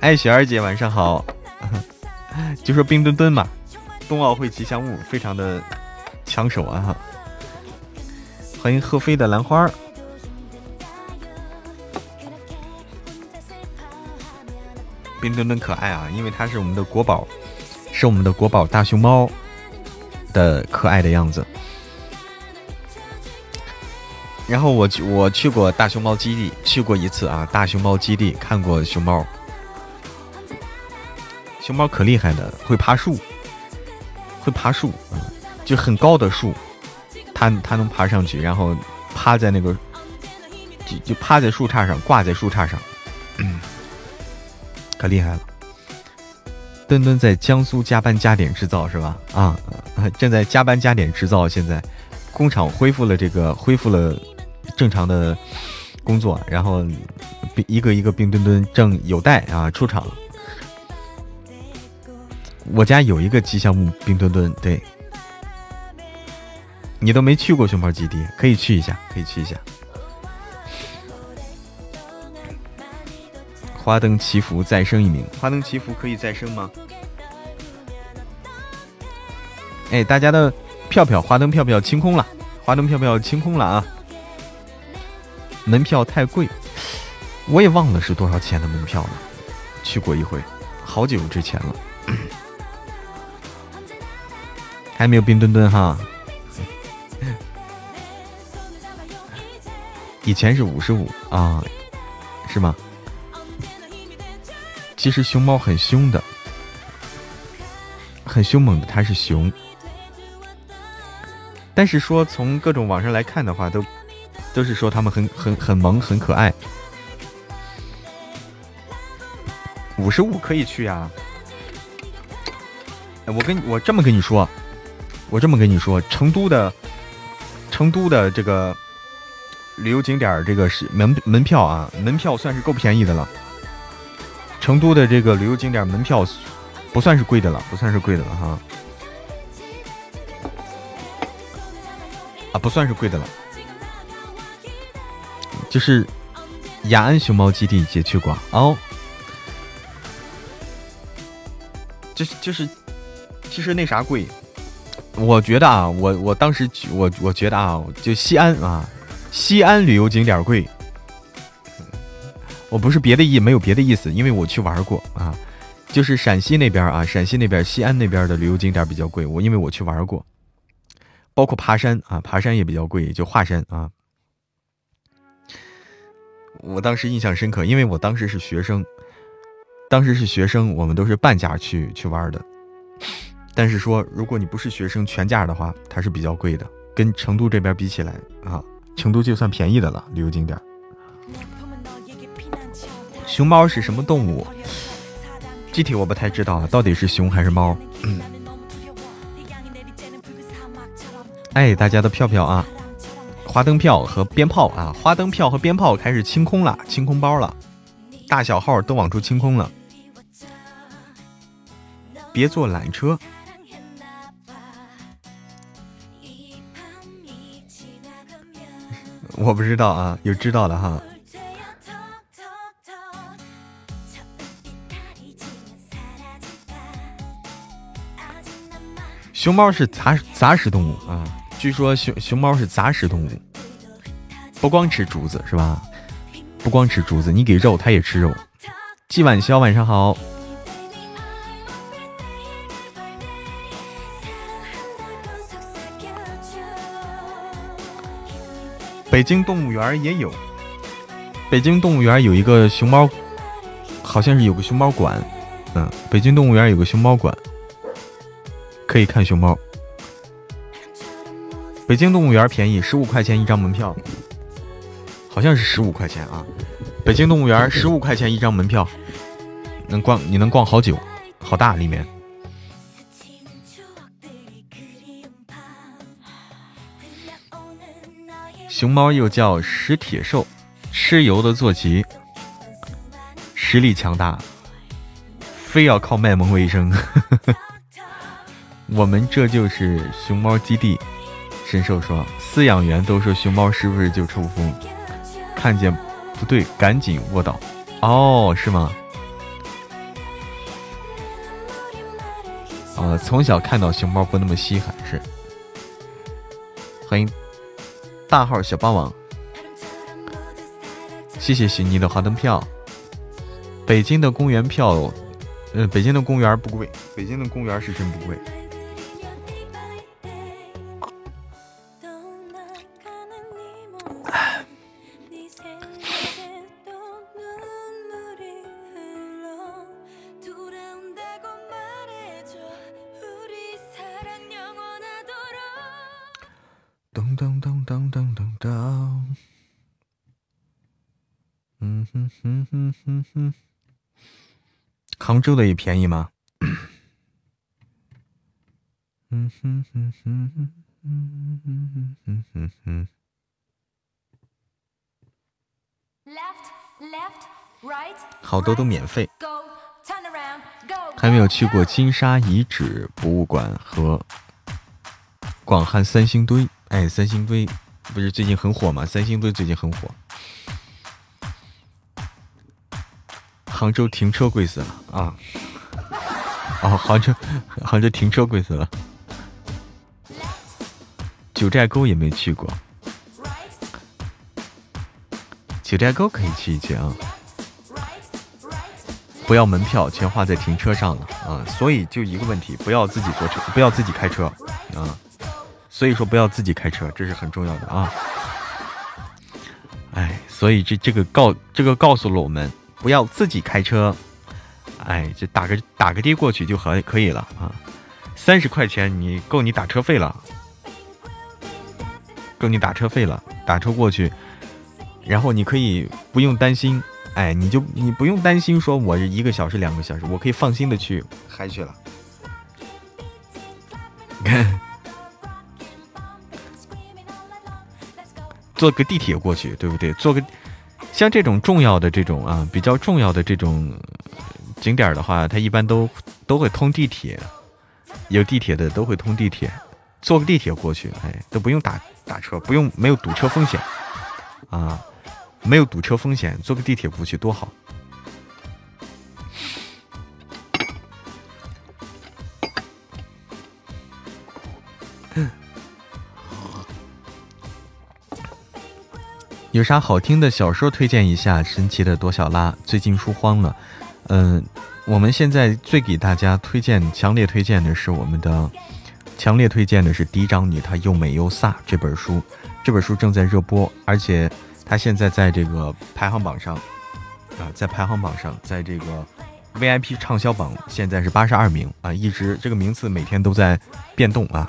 哎，雪儿姐晚上好。就说冰墩墩嘛，冬奥会吉祥物，非常的抢手啊！欢迎贺飞的兰花。冰墩墩可爱啊，因为它是我们的国宝，是我们的国宝大熊猫。的可爱的样子，然后我去我去过大熊猫基地，去过一次啊，大熊猫基地看过熊猫，熊猫可厉害的，会爬树，会爬树，就很高的树，它它能爬上去，然后趴在那个，就就趴在树杈上，挂在树杈上，可厉害了。墩墩在江苏加班加点制造是吧？啊，正在加班加点制造。现在工厂恢复了这个，恢复了正常的工作，然后一个一个冰墩墩正有待啊出厂。我家有一个吉祥物冰墩墩，对，你都没去过熊猫基地，可以去一下，可以去一下。花灯祈福再生一名，花灯祈福可以再生吗？哎，大家的票票，花灯票票清空了，花灯票票清空了啊！门票太贵，我也忘了是多少钱的门票了。去过一回，好久之前了，还没有冰墩墩哈。以前是五十五啊，是吗？其实熊猫很凶的，很凶猛的，它是熊。但是说从各种网上来看的话，都都是说它们很很很萌，很可爱。五十五可以去呀。我跟我这么跟你说，我这么跟你说，成都的成都的这个旅游景点这个是门门票啊，门票算是够便宜的了。成都的这个旅游景点门票不算是贵的了，不算是贵的了哈，啊，不算是贵的了，就是雅安熊猫基地也去过。哦，就是就是其实那啥贵，我觉得啊，我我当时我我觉得啊，就西安啊，西安旅游景点贵。我不是别的意，没有别的意思，因为我去玩过啊，就是陕西那边啊，陕西那边西安那边的旅游景点比较贵。我因为我去玩过，包括爬山啊，爬山也比较贵，就华山啊。我当时印象深刻，因为我当时是学生，当时是学生，我们都是半价去去玩的。但是说，如果你不是学生全价的话，它是比较贵的，跟成都这边比起来啊，成都就算便宜的了，旅游景点。熊猫是什么动物？具体我不太知道，到底是熊还是猫？哎，大家的票票啊，花灯票和鞭炮啊，花灯票和鞭炮开始清空了，清空包了，大小号都往出清空了。别坐缆车，我不知道啊，有知道的哈。熊猫是杂杂食动物啊，据说熊熊猫是杂食动物，不光吃竹子是吧？不光吃竹子，你给肉它也吃肉。季晚潇晚上好。北京动物园也有，北京动物园有一个熊猫，好像是有个熊猫馆，嗯，北京动物园有个熊猫馆。可以看熊猫。北京动物园便宜，十五块钱一张门票，好像是十五块钱啊。北京动物园十五块钱一张门票，能逛你能逛好久，好大里面。熊猫又叫食铁兽，吃油的坐骑，实力强大，非要靠卖萌为生。我们这就是熊猫基地，神兽说饲养员都说熊猫是不是就抽风？看见不对，赶紧卧倒。哦，是吗？呃，从小看到熊猫不那么稀罕，是。欢迎大号小霸王，谢谢许妮的花灯票。北京的公园票，呃，北京的公园不贵，北京的公园是真不贵。当当当当。嗯哼哼哼哼哼，杭州的也便宜吗？嗯哼哼哼哼哼哼哼哼哼。Left, left. 好多都免费。还没有去过金沙遗址博物馆和广汉三星堆。哎，三星堆不是最近很火吗？三星堆最近很火。杭州停车贵死了啊！哦，杭州，杭州停车贵死了。九寨沟也没去过，九寨沟可以去一去啊！不要门票，全花在停车上了啊！所以就一个问题，不要自己坐车，不要自己开车啊！所以说不要自己开车，这是很重要的啊！哎，所以这这个告这个告诉了我们。不要自己开车，哎，就打个打个的过去就可可以了啊，三十块钱你够你打车费了，够你打车费了，打车过去，然后你可以不用担心，哎，你就你不用担心说我一个小时两个小时，我可以放心的去嗨去了，你看，坐个地铁过去，对不对？坐个。像这种重要的这种啊，比较重要的这种景点的话，它一般都都会通地铁，有地铁的都会通地铁，坐个地铁过去，哎，都不用打打车，不用没有堵车风险啊，没有堵车风险，坐个地铁过去多好。有啥好听的小说推荐一下？神奇的朵小拉最近书荒了，嗯，我们现在最给大家推荐、强烈推荐的是我们的，强烈推荐的是《嫡长女》，她又美又飒这本书，这本书正在热播，而且它现在在这个排行榜上，啊，在排行榜上，在这个 VIP 畅销榜现在是八十二名啊，一直这个名次每天都在变动啊。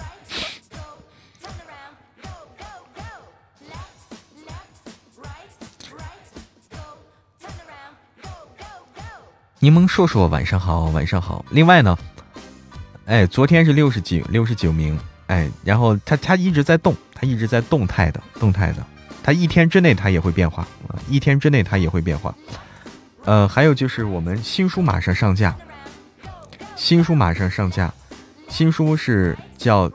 柠檬硕硕，晚上好，晚上好。另外呢，哎，昨天是六十几，六十九名，哎，然后它它一直在动，它一直在动态的，动态的，它一天之内它也会变化，一天之内它也会变化。呃，还有就是我们新书马上上架，新书马上上架，新书是叫《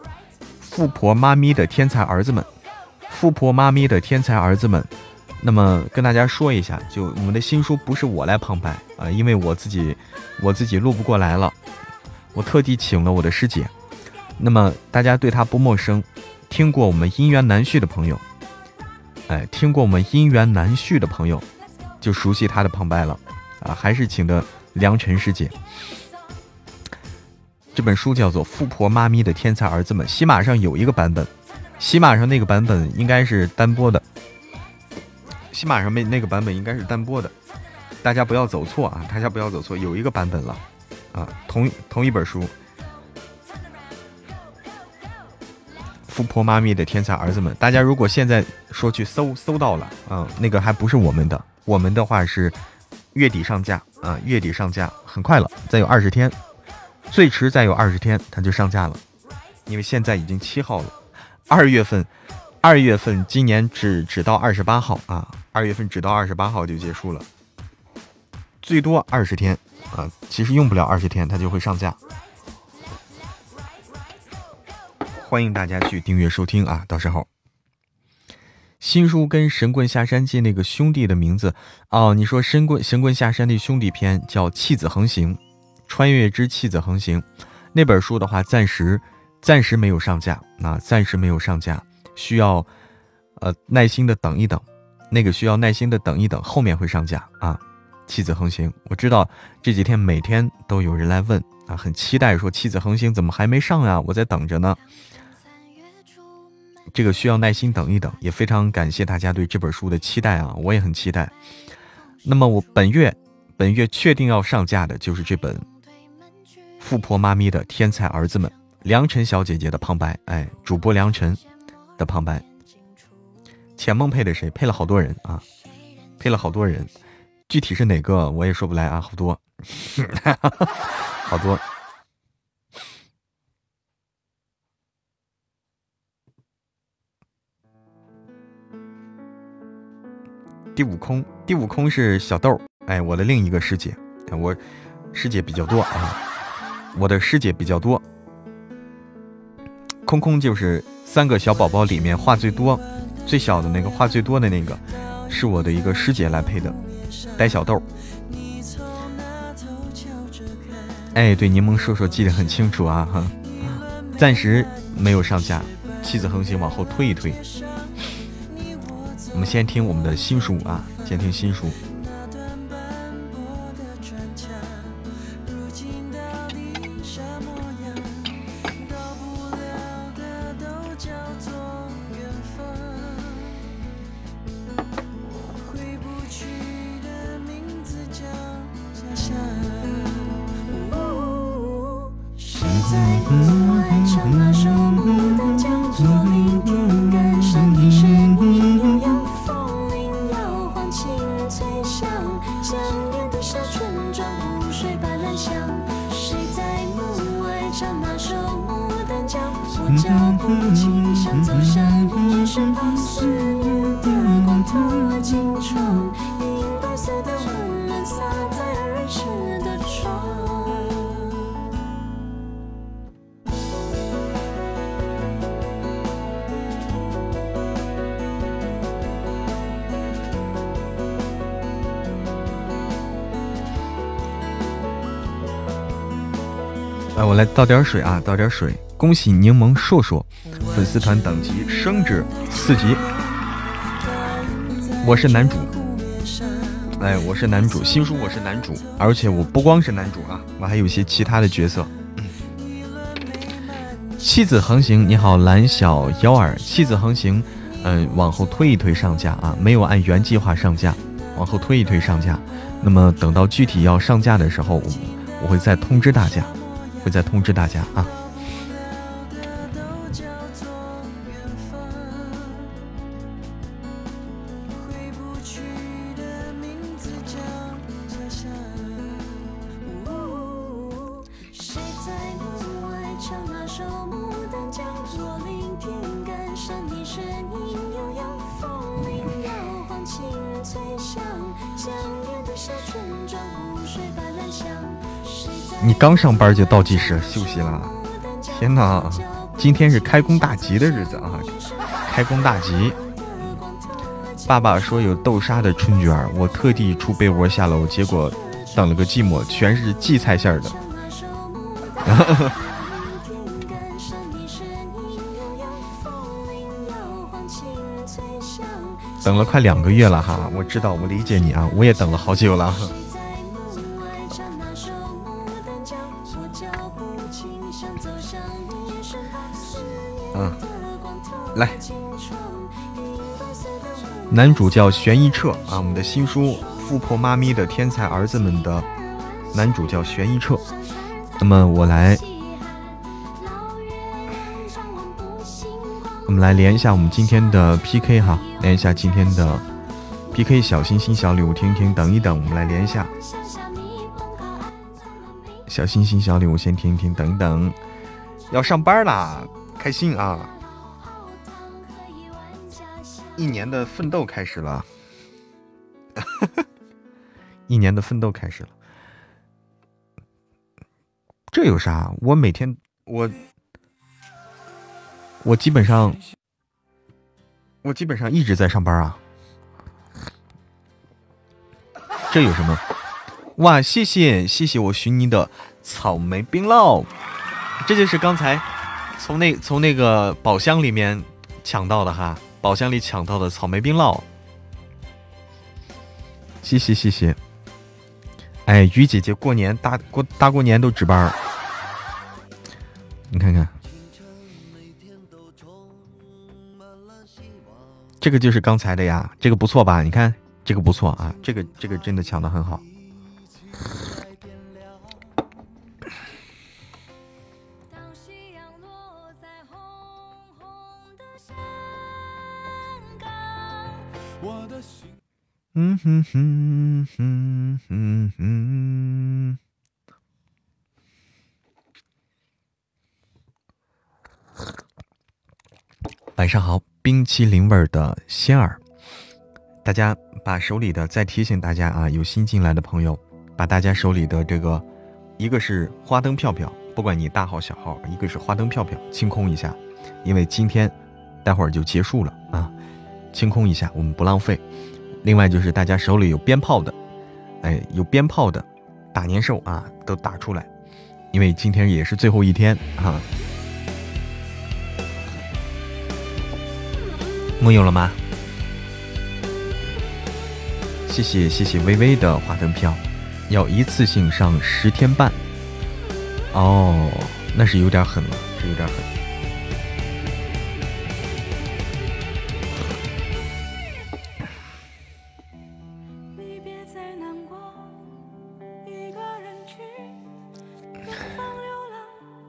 富婆妈咪的天才儿子们》，富婆妈咪的天才儿子们。那么跟大家说一下，就我们的新书不是我来旁白啊，因为我自己我自己录不过来了，我特地请了我的师姐。那么大家对她不陌生，听过我们姻缘难续的朋友，哎，听过我们姻缘难续的朋友，就熟悉她的旁白了啊。还是请的良辰师姐。这本书叫做《富婆妈咪的天才儿子们》，喜马上有一个版本，喜马上那个版本应该是单播的。喜马上面那个版本应该是单播的，大家不要走错啊！大家不要走错，有一个版本了啊，同同一本书，《富婆妈咪的天才儿子们》。大家如果现在说去搜搜到了，嗯，那个还不是我们的，我们的话是月底上架啊，月底上架，很快了，再有二十天，最迟再有二十天它就上架了，因为现在已经七号了，二月份。二月份今年只只到二十八号啊，二月份只到二十八号就结束了，最多二十天啊，其实用不了二十天它就会上架。欢迎大家去订阅收听啊，到时候新书跟《神棍下山记》那个兄弟的名字哦，你说《神棍神棍下山》的兄弟篇叫《弃子横行》，穿越之弃子横行那本书的话，暂时暂时没有上架啊，暂时没有上架。需要，呃，耐心的等一等，那个需要耐心的等一等，后面会上架啊。妻子横行，我知道这几天每天都有人来问啊，很期待说妻子横行怎么还没上啊？我在等着呢。这个需要耐心等一等，也非常感谢大家对这本书的期待啊，我也很期待。那么我本月本月确定要上架的就是这本《富婆妈咪的天才儿子们》，良辰小姐姐的旁白，哎，主播良辰。的旁白，浅梦配的谁？配了好多人啊，配了好多人，具体是哪个我也说不来啊，好多，好多。第五空，第五空是小豆，哎，我的另一个师姐，我师姐比较多啊，我的师姐比较多，空空就是。三个小宝宝里面话最多、最小的那个话最多的那个，是我的一个师姐来配的，呆小豆。哎，对，柠檬叔叔记得很清楚啊哈，暂时没有上架，妻子横行往后推一推。我们先听我们的新书啊，先听新书。倒点水啊，倒点水！恭喜柠檬硕硕粉丝团等级升至四级。我是男主。哎，我是男主，新书我是男主，而且我不光是男主啊，我还有些其他的角色。妻子横行，你好，蓝小幺儿。妻子横行，嗯，往后推一推上架啊，没有按原计划上架，往后推一推上架。那么等到具体要上架的时候，我我会再通知大家，会再通知大家啊。刚上班就倒计时休息了，天哪！今天是开工大吉的日子啊，开工大吉！爸爸说有豆沙的春卷，我特地出被窝下楼，结果等了个寂寞，全是荠菜馅的。等了快两个月了哈，我知道，我理解你啊，我也等了好久了。男主叫玄一彻啊，我们的新书《富婆妈咪的天才儿子们》的男主叫玄一彻。那么我来，我们来连一下我们今天的 PK 哈，连一下今天的 PK 小心心小礼物，听听，等一等，我们来连一下小心心小礼物，先听一听，等一等，要上班啦，开心啊！一年的奋斗开始了，一年的奋斗开始了。这有啥？我每天我我基本上我基本上一直在上班啊。这有什么？哇！谢谢谢谢我寻你的草莓冰酪，这就是刚才从那从那个宝箱里面抢到的哈。宝箱里抢到的草莓冰酪，谢谢谢谢。哎，鱼姐姐过年大过大过年都值班你看看，这个就是刚才的呀，这个不错吧？你看这个不错啊，这个这个真的抢的很好。嗯哼哼哼哼哼。晚上好，冰淇淋味的仙儿，大家把手里的再提醒大家啊，有新进来的朋友，把大家手里的这个，一个是花灯票票，不管你大号小号，一个是花灯票票，清空一下，因为今天待会儿就结束了啊，清空一下，我们不浪费。另外就是大家手里有鞭炮的，哎，有鞭炮的，打年兽啊，都打出来，因为今天也是最后一天啊。木有了吗？谢谢谢谢微微的花灯票，要一次性上十天半。哦，那是有点狠了，是有点狠。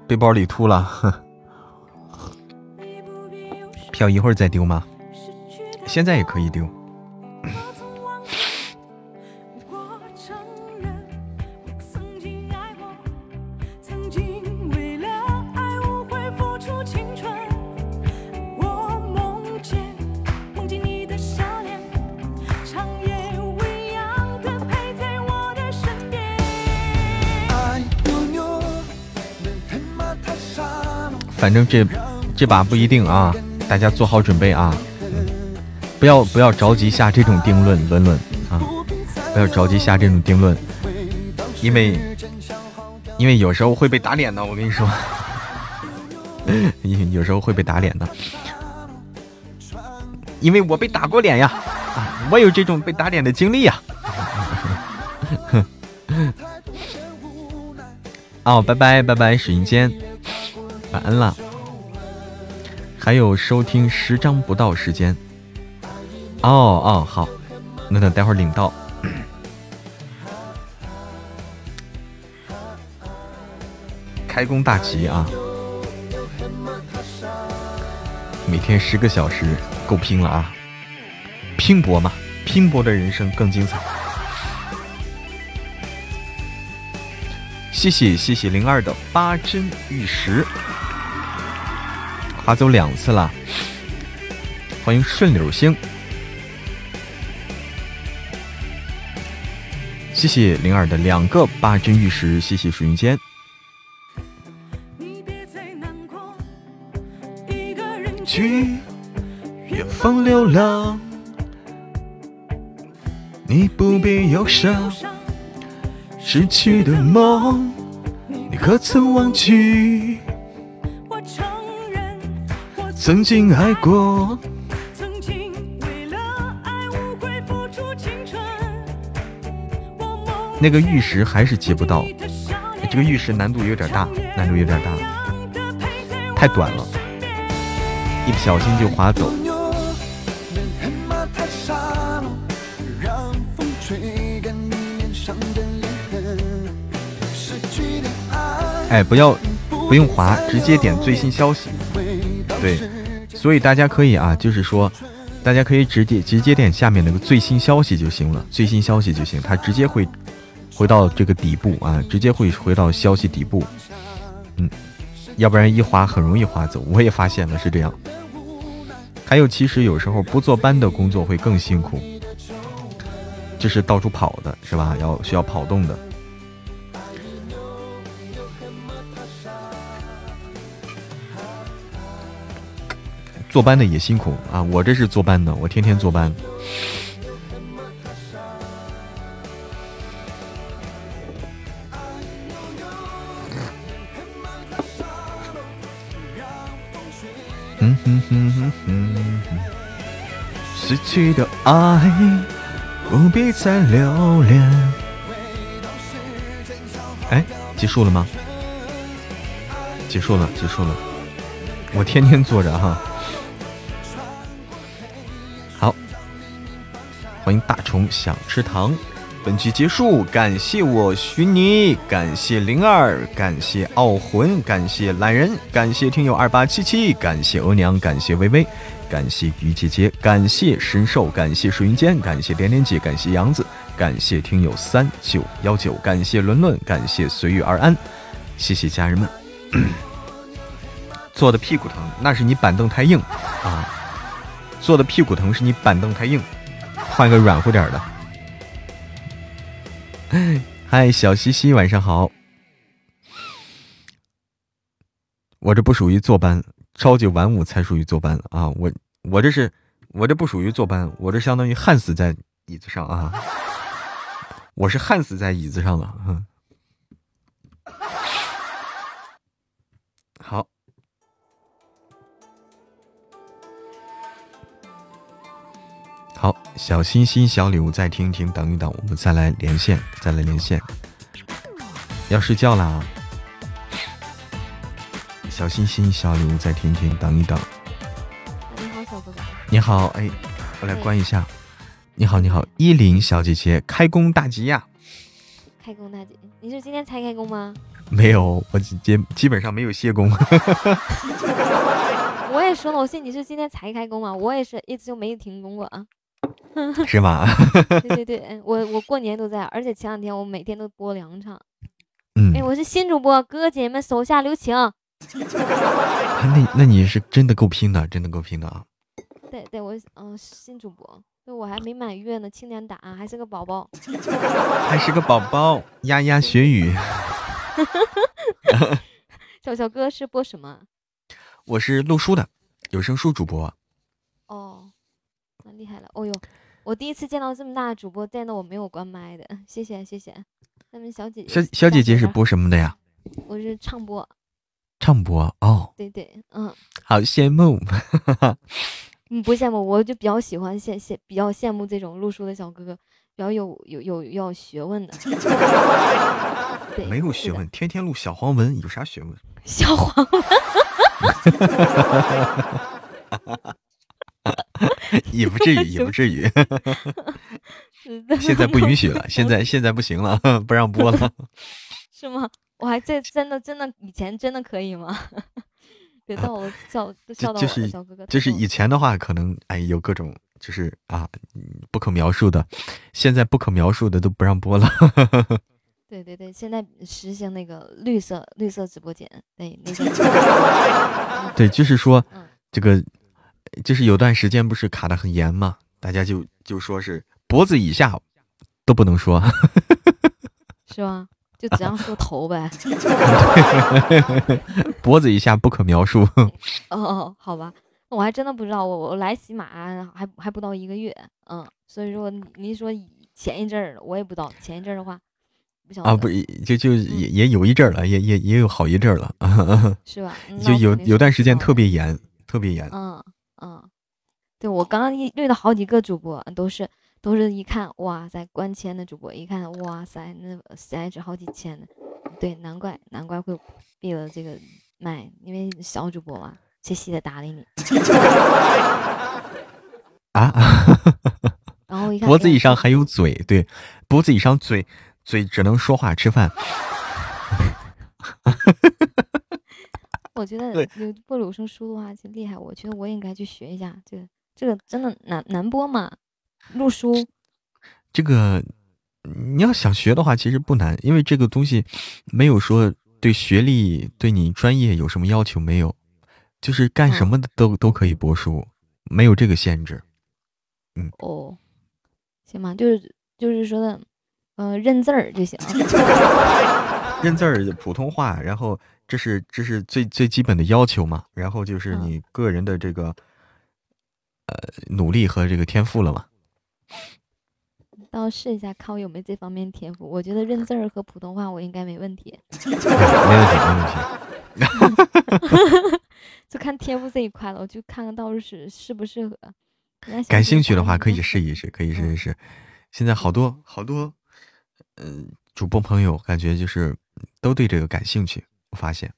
背包里秃了，票一会儿再丢吗？现在也可以丢。反正这这把不一定啊，大家做好准备啊，不要不要着急下这种定论论论啊，不要着急下这种定论，因为因为有时候会被打脸的，我跟你说，有时候会被打脸的，因为我被打过脸呀，啊，我有这种被打脸的经历呀。哦，拜拜拜拜，水云间，晚安了。还有收听十张不到时间。哦哦，好，那等待会儿领到。开工大吉啊！每天十个小时，够拼了啊！拼搏嘛，拼搏的人生更精彩。谢谢谢谢零二的八珍玉石，划走两次了。欢迎顺流星，谢谢灵儿的两个八珍玉石，谢谢水云间。去远方流浪，你不必忧伤。失去的梦，你可曾忘记？曾经爱过。那个玉石还是接不到，这个玉石难度有点大，难度有点大，太短了。一不小心就划走。哎，不要，不用滑，直接点最新消息。对，所以大家可以啊，就是说，大家可以直接直接点下面那个最新消息就行了，最新消息就行，它直接会回到这个底部啊，直接会回到消息底部。嗯。要不然一滑很容易滑走，我也发现了是这样。还有，其实有时候不坐班的工作会更辛苦，就是到处跑的是吧？要需要跑动的。坐班的也辛苦啊！我这是坐班的，我天天坐班。嗯哼哼哼哼，失去的爱不必再留恋。哎，结束了吗？结束了，结束了。我天天坐着哈。欢迎大虫想吃糖。本期结束，感谢我寻你，感谢灵儿，感谢傲魂，感谢懒人，感谢听友二八七七，感谢额娘，感谢微微，感谢鱼姐姐，感谢神兽，感谢水云间，感谢连连姐，感谢杨子，感谢听友三九幺九，感谢伦伦，感谢随遇而安，谢谢家人们。坐的屁股疼，那是你板凳太硬啊！坐的屁股疼是你板凳太硬，换个软乎点的。嗨，小西西，晚上好。我这不属于坐班，朝九晚五才属于坐班啊！我我这是，我这不属于坐班，我这相当于焊死在椅子上啊！我是焊死在椅子上的。嗯，好，小心心、小礼物，再听一听，等一等，我们再来连线，再来连线。要睡觉啦！小心心、小礼物，再听听，等一等。你好，小哥哥。你好，哎，我来关一下。你好，你好，依林小姐姐，开工大吉呀！开工大吉，你是今天才开工吗？没有，我基基本上没有歇工。我也说了，我信你是今天才开工嘛，我也是一直就没停工过啊。是吗？对 对对，我我过年都在，而且前两天我每天都播两场。嗯，哎，我是新主播，哥哥姐姐们手下留情。那那你是真的够拼的，真的够拼的啊！对对，我嗯新主播，就我还没满月呢，轻点打，还是个宝宝，还是个宝宝，丫丫学语。小小哥是播什么？我是录书的，有声书主播。哦。那厉害了，哦呦，我第一次见到这么大的主播，见到我没有关麦的，谢谢谢谢。那么小姐姐，小小姐姐是播什么的呀？我是唱播。唱播哦。对对，嗯。好羡慕。嗯，不羡慕，我就比较喜欢羡羡，比较羡慕这种录书的小哥哥，比较有有有有学问的。没有学问，天天录小黄文，有啥学问？小黄文。也不至于，也不至于。现在不允许了，现在现在不行了，不让播了。是吗？我还这真的真的以前真的可以吗？别到我笑笑到我小哥哥。就是以前的话，可能哎有各种就是啊不可描述的，现在不可描述的都不让播了。对对对，现在实行那个绿色绿色直播间，对那个。对，就是说这个。就是有段时间不是卡的很严嘛，大家就就说是脖子以下都不能说，是吗？就只让说头呗。脖子以下不可描述。哦，好吧，我还真的不知道，我我来喜马还还不到一个月，嗯，所以说您说前一阵儿我也不知道，前一阵儿的话啊，不就就也也有一阵儿了，也也也有好一阵儿了，是吧？就有有段时间特别严，特别严，嗯。嗯，对我刚刚一遇到好几个主播，都是都是一看哇塞，关签的主播一看哇塞，那喜爱值好几千的，对，难怪难怪会闭了这个麦，因为小主播嘛，细细的搭理你。啊，然后一看脖子以上还有嘴，对，脖子以上嘴嘴只能说话吃饭。我觉得有播鲁声书的话就厉害，我觉得我也应该去学一下。这个这个真的难难播吗？录书？这个你要想学的话，其实不难，因为这个东西没有说对学历、对你专业有什么要求，没有，就是干什么的都都可以播书，没有这个限制。嗯。哦，行吧，就是就是说的，嗯，认字儿就行。认字儿，普通话，然后。这是这是最最基本的要求嘛，然后就是你个人的这个呃努力和这个天赋了嘛。到试一下，看我有没有这方面天赋。我觉得认字儿和普通话我应该没问题。没问题，没问题。就看天赋这一块了，我就看看到时适适不适合。感兴趣的话可以试一试，可以试一试。现在好多好多嗯主播朋友感觉就是都对这个感兴趣。发现，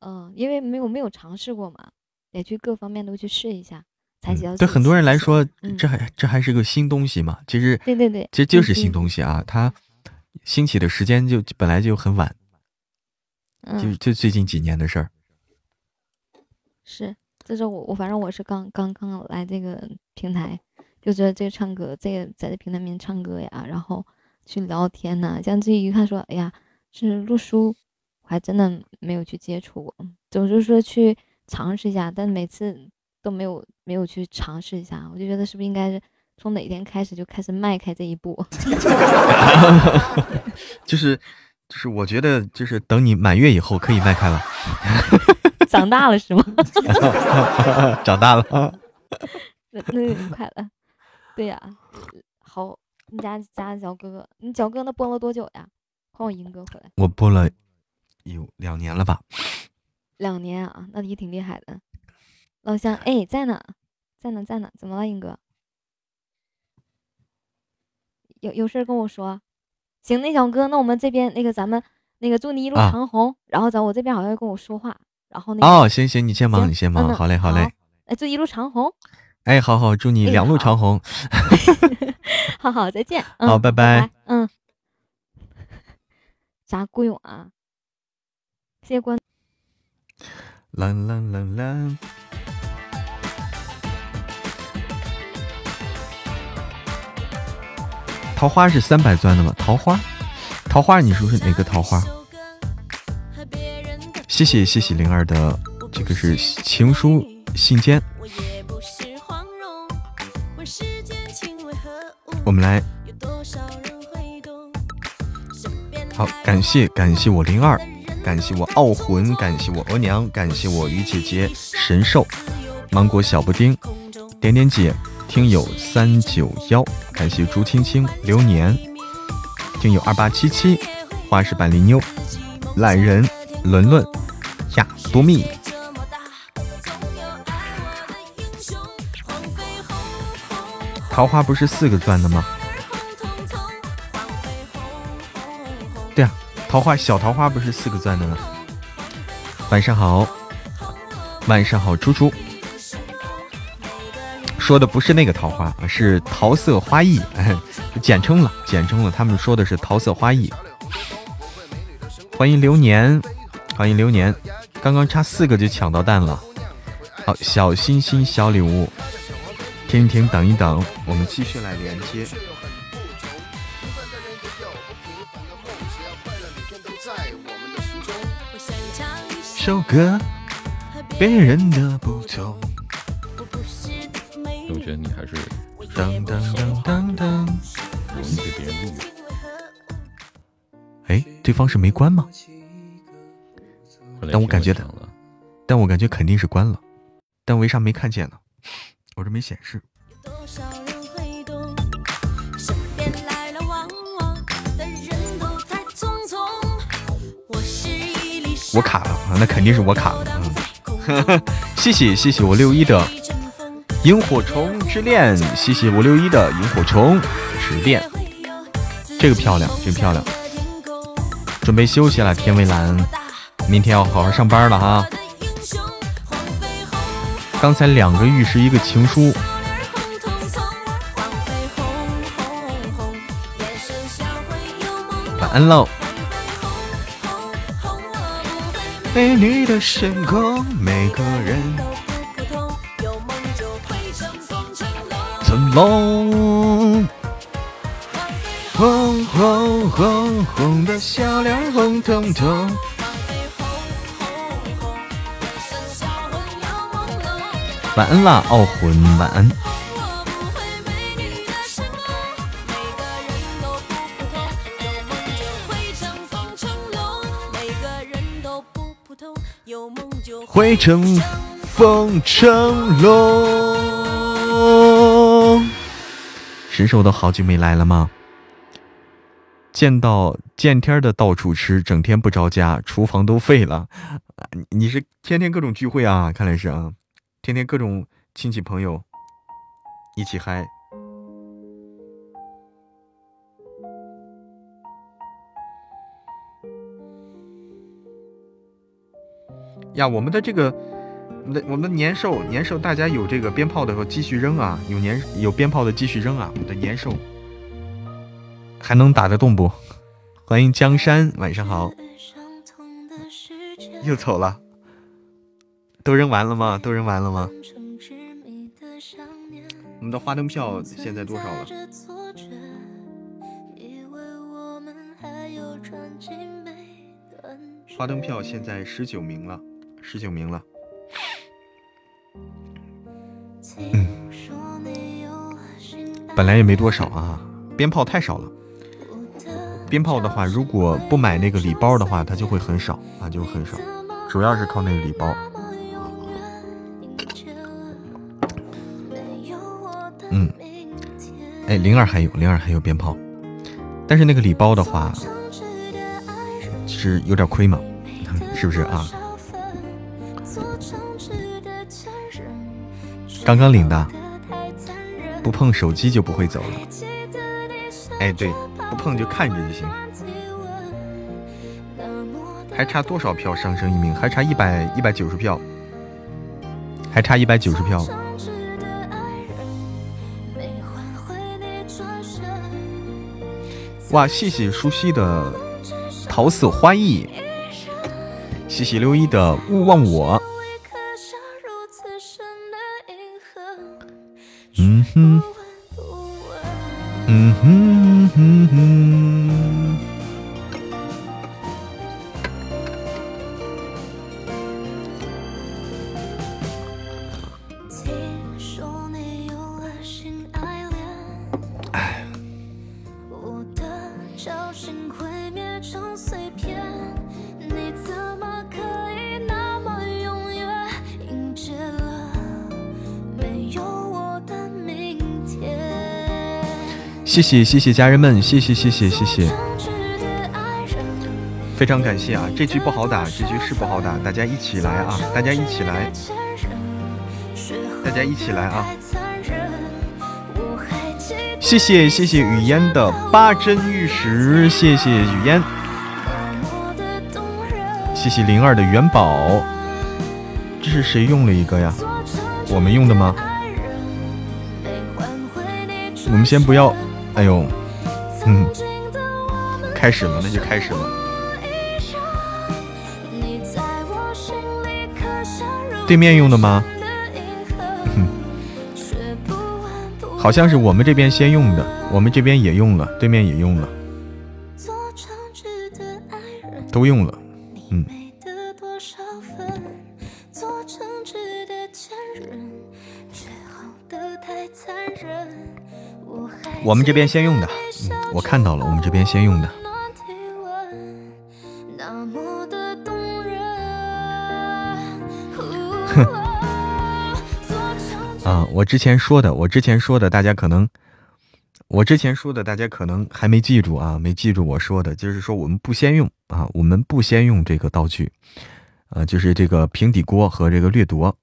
嗯，因为没有没有尝试过嘛，得去各方面都去试一下才行。对很多人来说，这还这还是个新东西嘛。其实，对对对，这就是新东西啊。它兴起的时间就本来就很晚，就就最近几年的事儿。是，这是我我反正我是刚刚刚来这个平台，就觉得这个唱歌，这个在这平台面唱歌呀，然后去聊天呐，这样自己一看说，哎呀，是录书。还真的没有去接触过，总是说去尝试一下，但每次都没有没有去尝试一下。我就觉得是不是应该是从哪天开始就开始迈开这一步？就 是就是，我觉得就是等你满月以后可以迈开了。长大了是吗？长大了，那那就快了。对呀，好，你家家的小哥哥，你小哥那播了多久呀？换我英哥回来。我播了。有两年了吧？两年啊，那也挺厉害的。老乡，哎，在呢，在呢，在呢。怎么了，英哥？有有事跟我说。行，那小哥，那我们这边那个咱们那个祝你一路长虹。然后在我这边好像要跟我说话。然后那哦，行行，你先忙，你先忙。好嘞，好嘞。哎，祝一路长虹。哎，好好，祝你两路长虹。好好，再见。好，拜拜。嗯。啥顾勇啊？谢关。啦啦啦啦！桃花是三百钻的吗？桃花，桃花，你说是哪个桃花？谢谢谢谢灵儿的这个是情书信笺。我们来，好，感谢感谢我灵儿。感谢我傲魂，感谢我额娘，感谢我鱼姐姐神兽，芒果小布丁，点点姐，听友三九幺，感谢朱青青，流年，听友二八七七，花式板栗妞，懒人，伦伦，呀多蜜。桃花不是四个钻的吗？桃花小桃花不是四个钻的吗？晚上好，晚上好，猪猪。说的不是那个桃花，是桃色花艺，简称了，简称了。他们说的是桃色花艺。欢迎流年，欢迎流年，刚刚差四个就抢到蛋了。好，小心心小礼物，停一停，等一等，我们继续来连接。首歌，别人的不同。我觉得你还是当当当当当，容易被别人录。哎，对方是没关吗？但我感觉的，但我感觉肯定是关了，但为啥没看见呢？我这没显示。我卡了啊，那肯定是我卡了。嗯，谢谢谢谢我六一的。萤火虫之恋，谢谢我六一的萤火虫之恋，这个漂亮，真漂亮。准备休息了，天蔚蓝，明天要好好上班了哈。刚才两个玉石，一个情书。晚安喽。美丽的星空，每个人。层楼，红红红红的小脸红彤彤。晚安啦，傲魂，晚安。汇成风成龙。神兽都好久没来了吗？见到见天的到处吃，整天不着家，厨房都废了。你是天天各种聚会啊？看来是啊，天天各种亲戚朋友一起嗨。呀，我们的这个。那我们的年兽，年兽，大家有这个鞭炮的时候，继续扔啊！有年有鞭炮的继续扔啊！我们的年兽还能打得动不？欢迎江山，晚上好。又走了，都扔完了吗？都扔完了吗？我们的花灯票现在多少了？花灯票现在十九名了，十九名了。嗯，本来也没多少啊，鞭炮太少了。鞭炮的话，如果不买那个礼包的话，它就会很少啊，就很少。主要是靠那个礼包。嗯，哎，零二还有，零二还有鞭炮，但是那个礼包的话，是有点亏嘛，是不是啊？刚刚领的，不碰手机就不会走了。哎，对，不碰就看着就行。还差多少票上升一名？还差一百一百九十票，还差一百九十票。哇，谢谢舒西的桃色花艺，谢谢六一的勿忘我。嗯哼，嗯哼哼哼。谢谢谢谢家人们，谢谢谢谢谢谢，非常感谢啊！这局不好打，这局是不好打，大家一起来啊！大家一起来，大家一起来啊！谢谢谢谢雨烟的八珍玉石，谢谢雨烟，谢谢灵儿的元宝，这是谁用了一个呀？我们用的吗？我们先不要，哎呦，嗯，开始了，那就开始了。对面用的吗？好像是我们这边先用的，我们这边也用了，对面也用了，都用了，嗯。我们这边先用的，我看到了，我们这边先用的。啊，我之前说的，我之前说的，大家可能，我之前说的，大家可能还没记住啊，没记住我说的，就是说我们不先用啊，我们不先用这个道具，啊，就是这个平底锅和这个掠夺，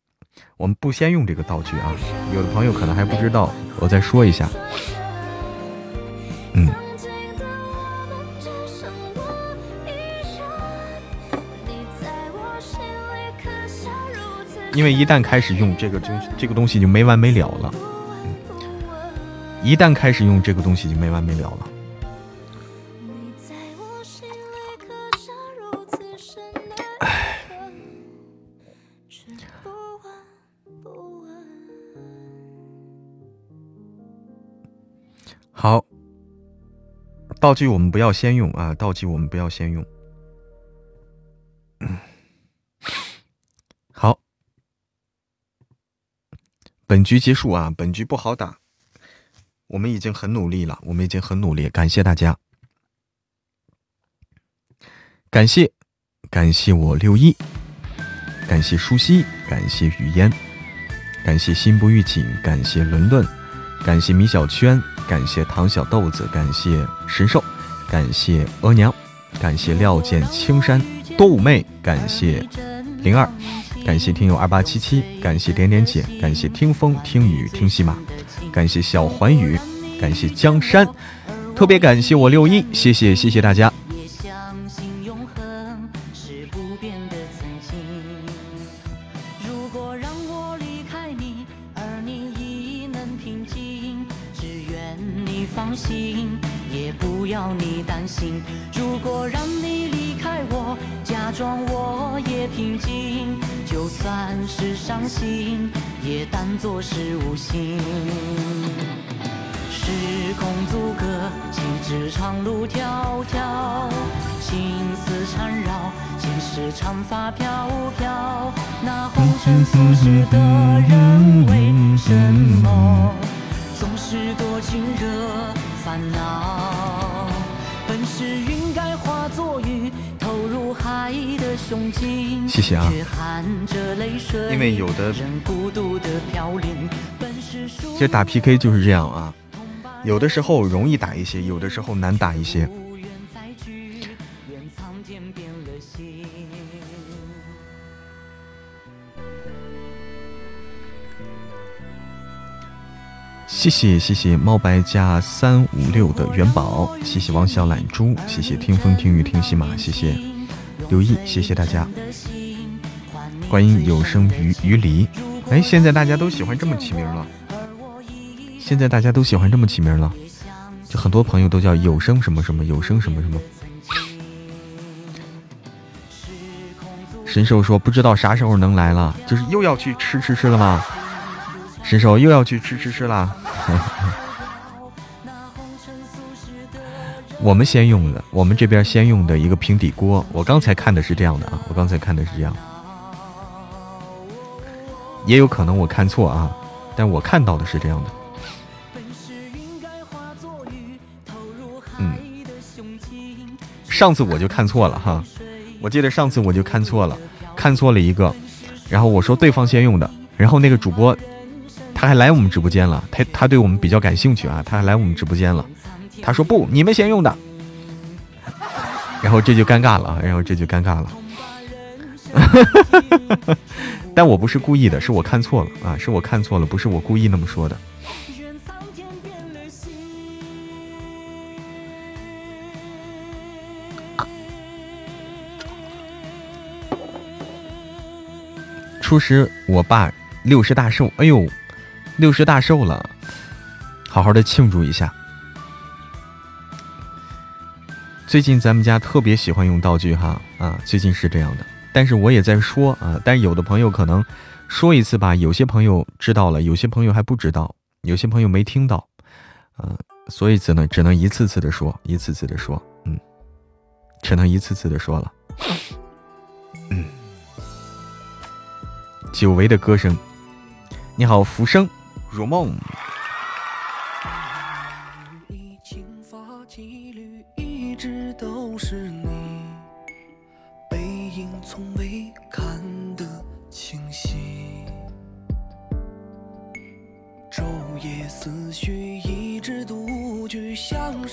我们不先用这个道具啊。有的朋友可能还不知道，我再说一下，嗯。因为一旦开始用这个东这个东西就没完没了了，一旦开始用这个东西就没完没了了。好，道具我们不要先用啊，道具我们不要先用。好。本局结束啊！本局不好打，我们已经很努力了，我们已经很努力，感谢大家，感谢感谢我六一，感谢舒西，感谢雨烟，感谢心不预警，感谢伦伦，感谢米小圈，感谢糖小豆子，感谢神兽，感谢额娘，感谢料见青山多妩媚，感谢灵儿。感谢听友二八七七，感谢点点姐，感谢听风听雨听喜马，感谢小环宇，感谢江山，特别感谢我六一，谢谢谢谢大家。如果让你离开我假装我也平静就算是伤心也当作是无心。时空阻隔岂止长路迢迢情丝缠绕岂是长发飘飘那红尘俗世的人为什么总是多情惹烦恼。谢谢啊，因为有的，其实打 PK 就是这样啊，有的时候容易打一些，有的时候难打一些。谢谢谢谢猫白加三五六的元宝，谢谢王小懒猪，谢谢听风听雨听喜马，谢谢刘毅，谢谢大家。观音有声鱼鱼离，哎，现在大家都喜欢这么起名了。现在大家都喜欢这么起名了，就很多朋友都叫有声什么什么，有声什么什么。神兽说不知道啥时候能来了，就是又要去吃吃吃了吗？神兽又要去吃吃吃啦。我们先用的，我们这边先用的一个平底锅，我刚才看的是这样的啊，我刚才看的是这样。也有可能我看错啊，但我看到的是这样的。嗯，上次我就看错了哈，我记得上次我就看错了，看错了一个，然后我说对方先用的，然后那个主播他还来我们直播间了，他他对我们比较感兴趣啊，他还来我们直播间了，他说不，你们先用的。然后这就尴尬了啊，然后这就尴尬了。但我不是故意的，是我看错了啊，是我看错了，不是我故意那么说的。初十我爸六十大寿，哎呦。六十大寿了，好好的庆祝一下。最近咱们家特别喜欢用道具哈啊，最近是这样的。但是我也在说啊，但有的朋友可能说一次吧，有些朋友知道了，有些朋友还不知道，有些朋友没听到，啊，所以只能只能一次次的说，一次次的说，嗯，只能一次次的说了。嗯，久违的歌声，你好，浮生如梦。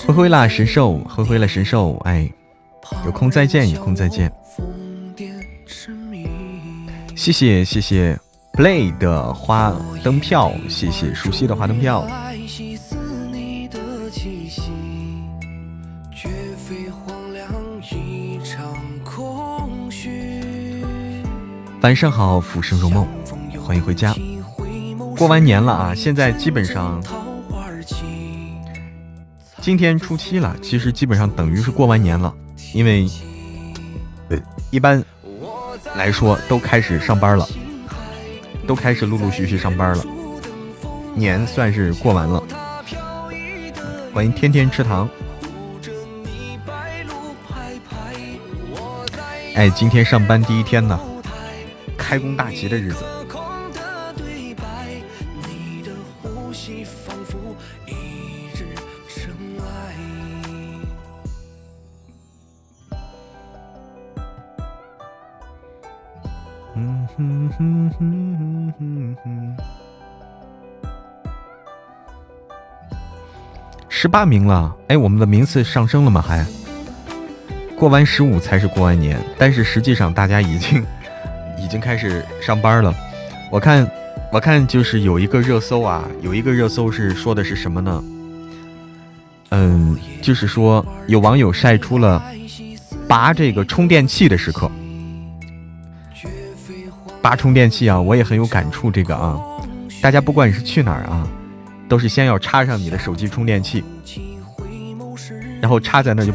灰灰啦，神兽，灰灰了，神兽，哎，有空再见，有空再见。谢谢谢谢，play 的花灯票，谢谢熟悉的花灯票。晚上好，浮生如梦，欢迎回家。过完年了啊，现在基本上今天初七了，其实基本上等于是过完年了，因为呃一般。来说都开始上班了，都开始陆陆续续上班了，年算是过完了。欢迎天天吃糖。哎，今天上班第一天呢，开工大吉的日子。十八名了，哎，我们的名次上升了吗？还？过完十五才是过完年，但是实际上大家已经已经开始上班了。我看，我看就是有一个热搜啊，有一个热搜是说的是什么呢？嗯，就是说有网友晒出了拔这个充电器的时刻。拔充电器啊，我也很有感触。这个啊，大家不管你是去哪儿啊。都是先要插上你的手机充电器，然后插在那就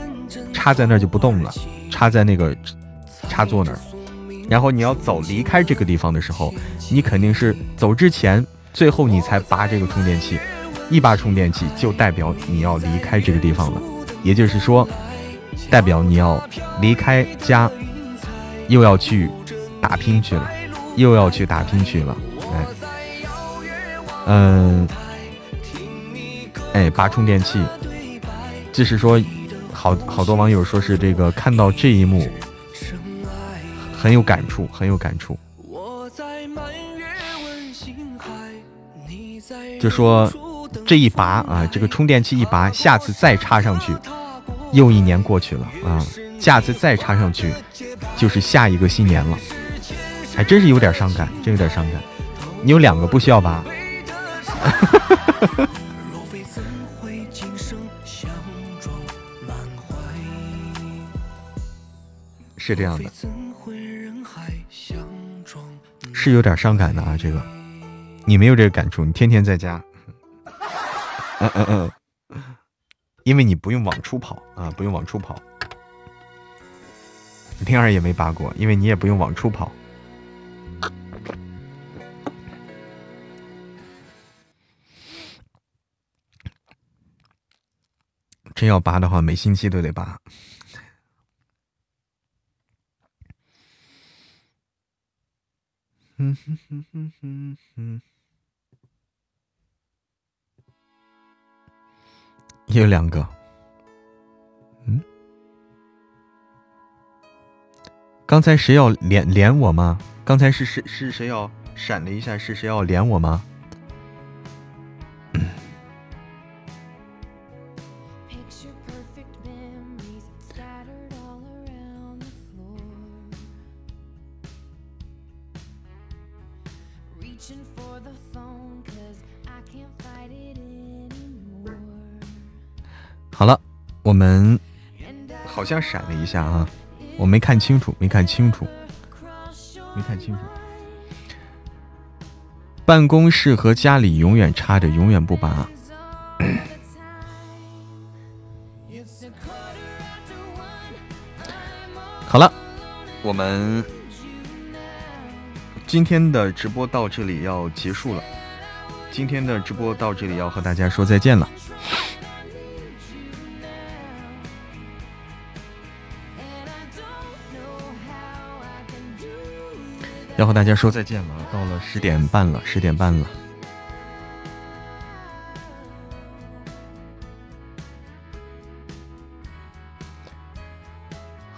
插在那就不动了，插在那个插座那儿。然后你要走离开这个地方的时候，你肯定是走之前，最后你才拔这个充电器。一拔充电器就代表你要离开这个地方了，也就是说，代表你要离开家，又要去打拼去了，又要去打拼去了。哎，嗯。哎，拔充电器，就是说，好好多网友说是这个看到这一幕很有感触，很有感触。就说这一拔啊，这个充电器一拔，下次再插上去，又一年过去了啊，下次再插上去，就是下一个新年了，还真是有点伤感，真有点伤感。你有两个不需要拔。是这样的，是有点伤感的啊。这个，你没有这个感触，你天天在家，嗯嗯嗯，因为你不用往出跑啊，不用往出跑。灵儿也没拔过，因为你也不用往出跑。真要拔的话，每星期都得拔。嗯哼哼哼哼哼，也有两个。嗯，刚才谁要连连我吗？刚才是谁是谁要闪了一下？是谁要连我吗？我们好像闪了一下啊，我没看清楚，没看清楚，没看清楚。办公室和家里永远插着，永远不拔。好了，我们今天的直播到这里要结束了。今天的直播到这里要和大家说再见了。要和大家说再见了，到了十点半了，十点半了。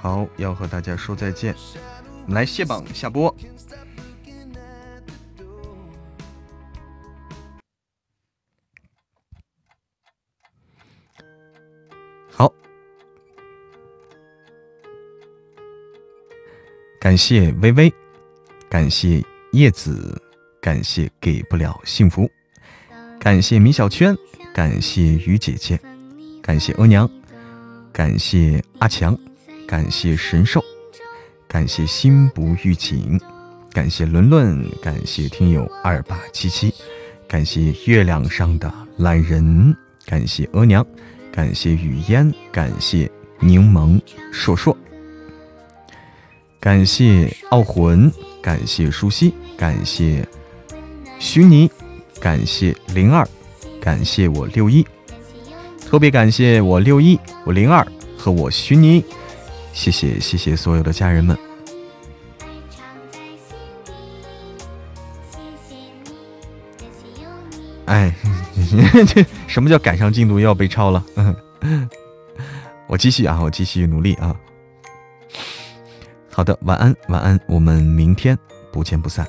好，要和大家说再见，我们来卸榜下播。好，感谢微微。感谢叶子，感谢给不了幸福，感谢米小圈，感谢于姐姐，感谢额娘，感谢阿强，感谢神兽，感谢心不预警，感谢伦伦，感谢听友二八七七，感谢月亮上的懒人，感谢额娘，感谢雨烟，感谢柠檬硕硕，感谢傲魂。感谢舒心，感谢徐妮，感谢零二，感谢我六一，特别感谢我六一、我零二和我徐妮，谢谢谢谢所有的家人们。哎，这 什么叫赶上进度又要被超了？我继续啊，我继续努力啊。好的，晚安，晚安，我们明天不见不散。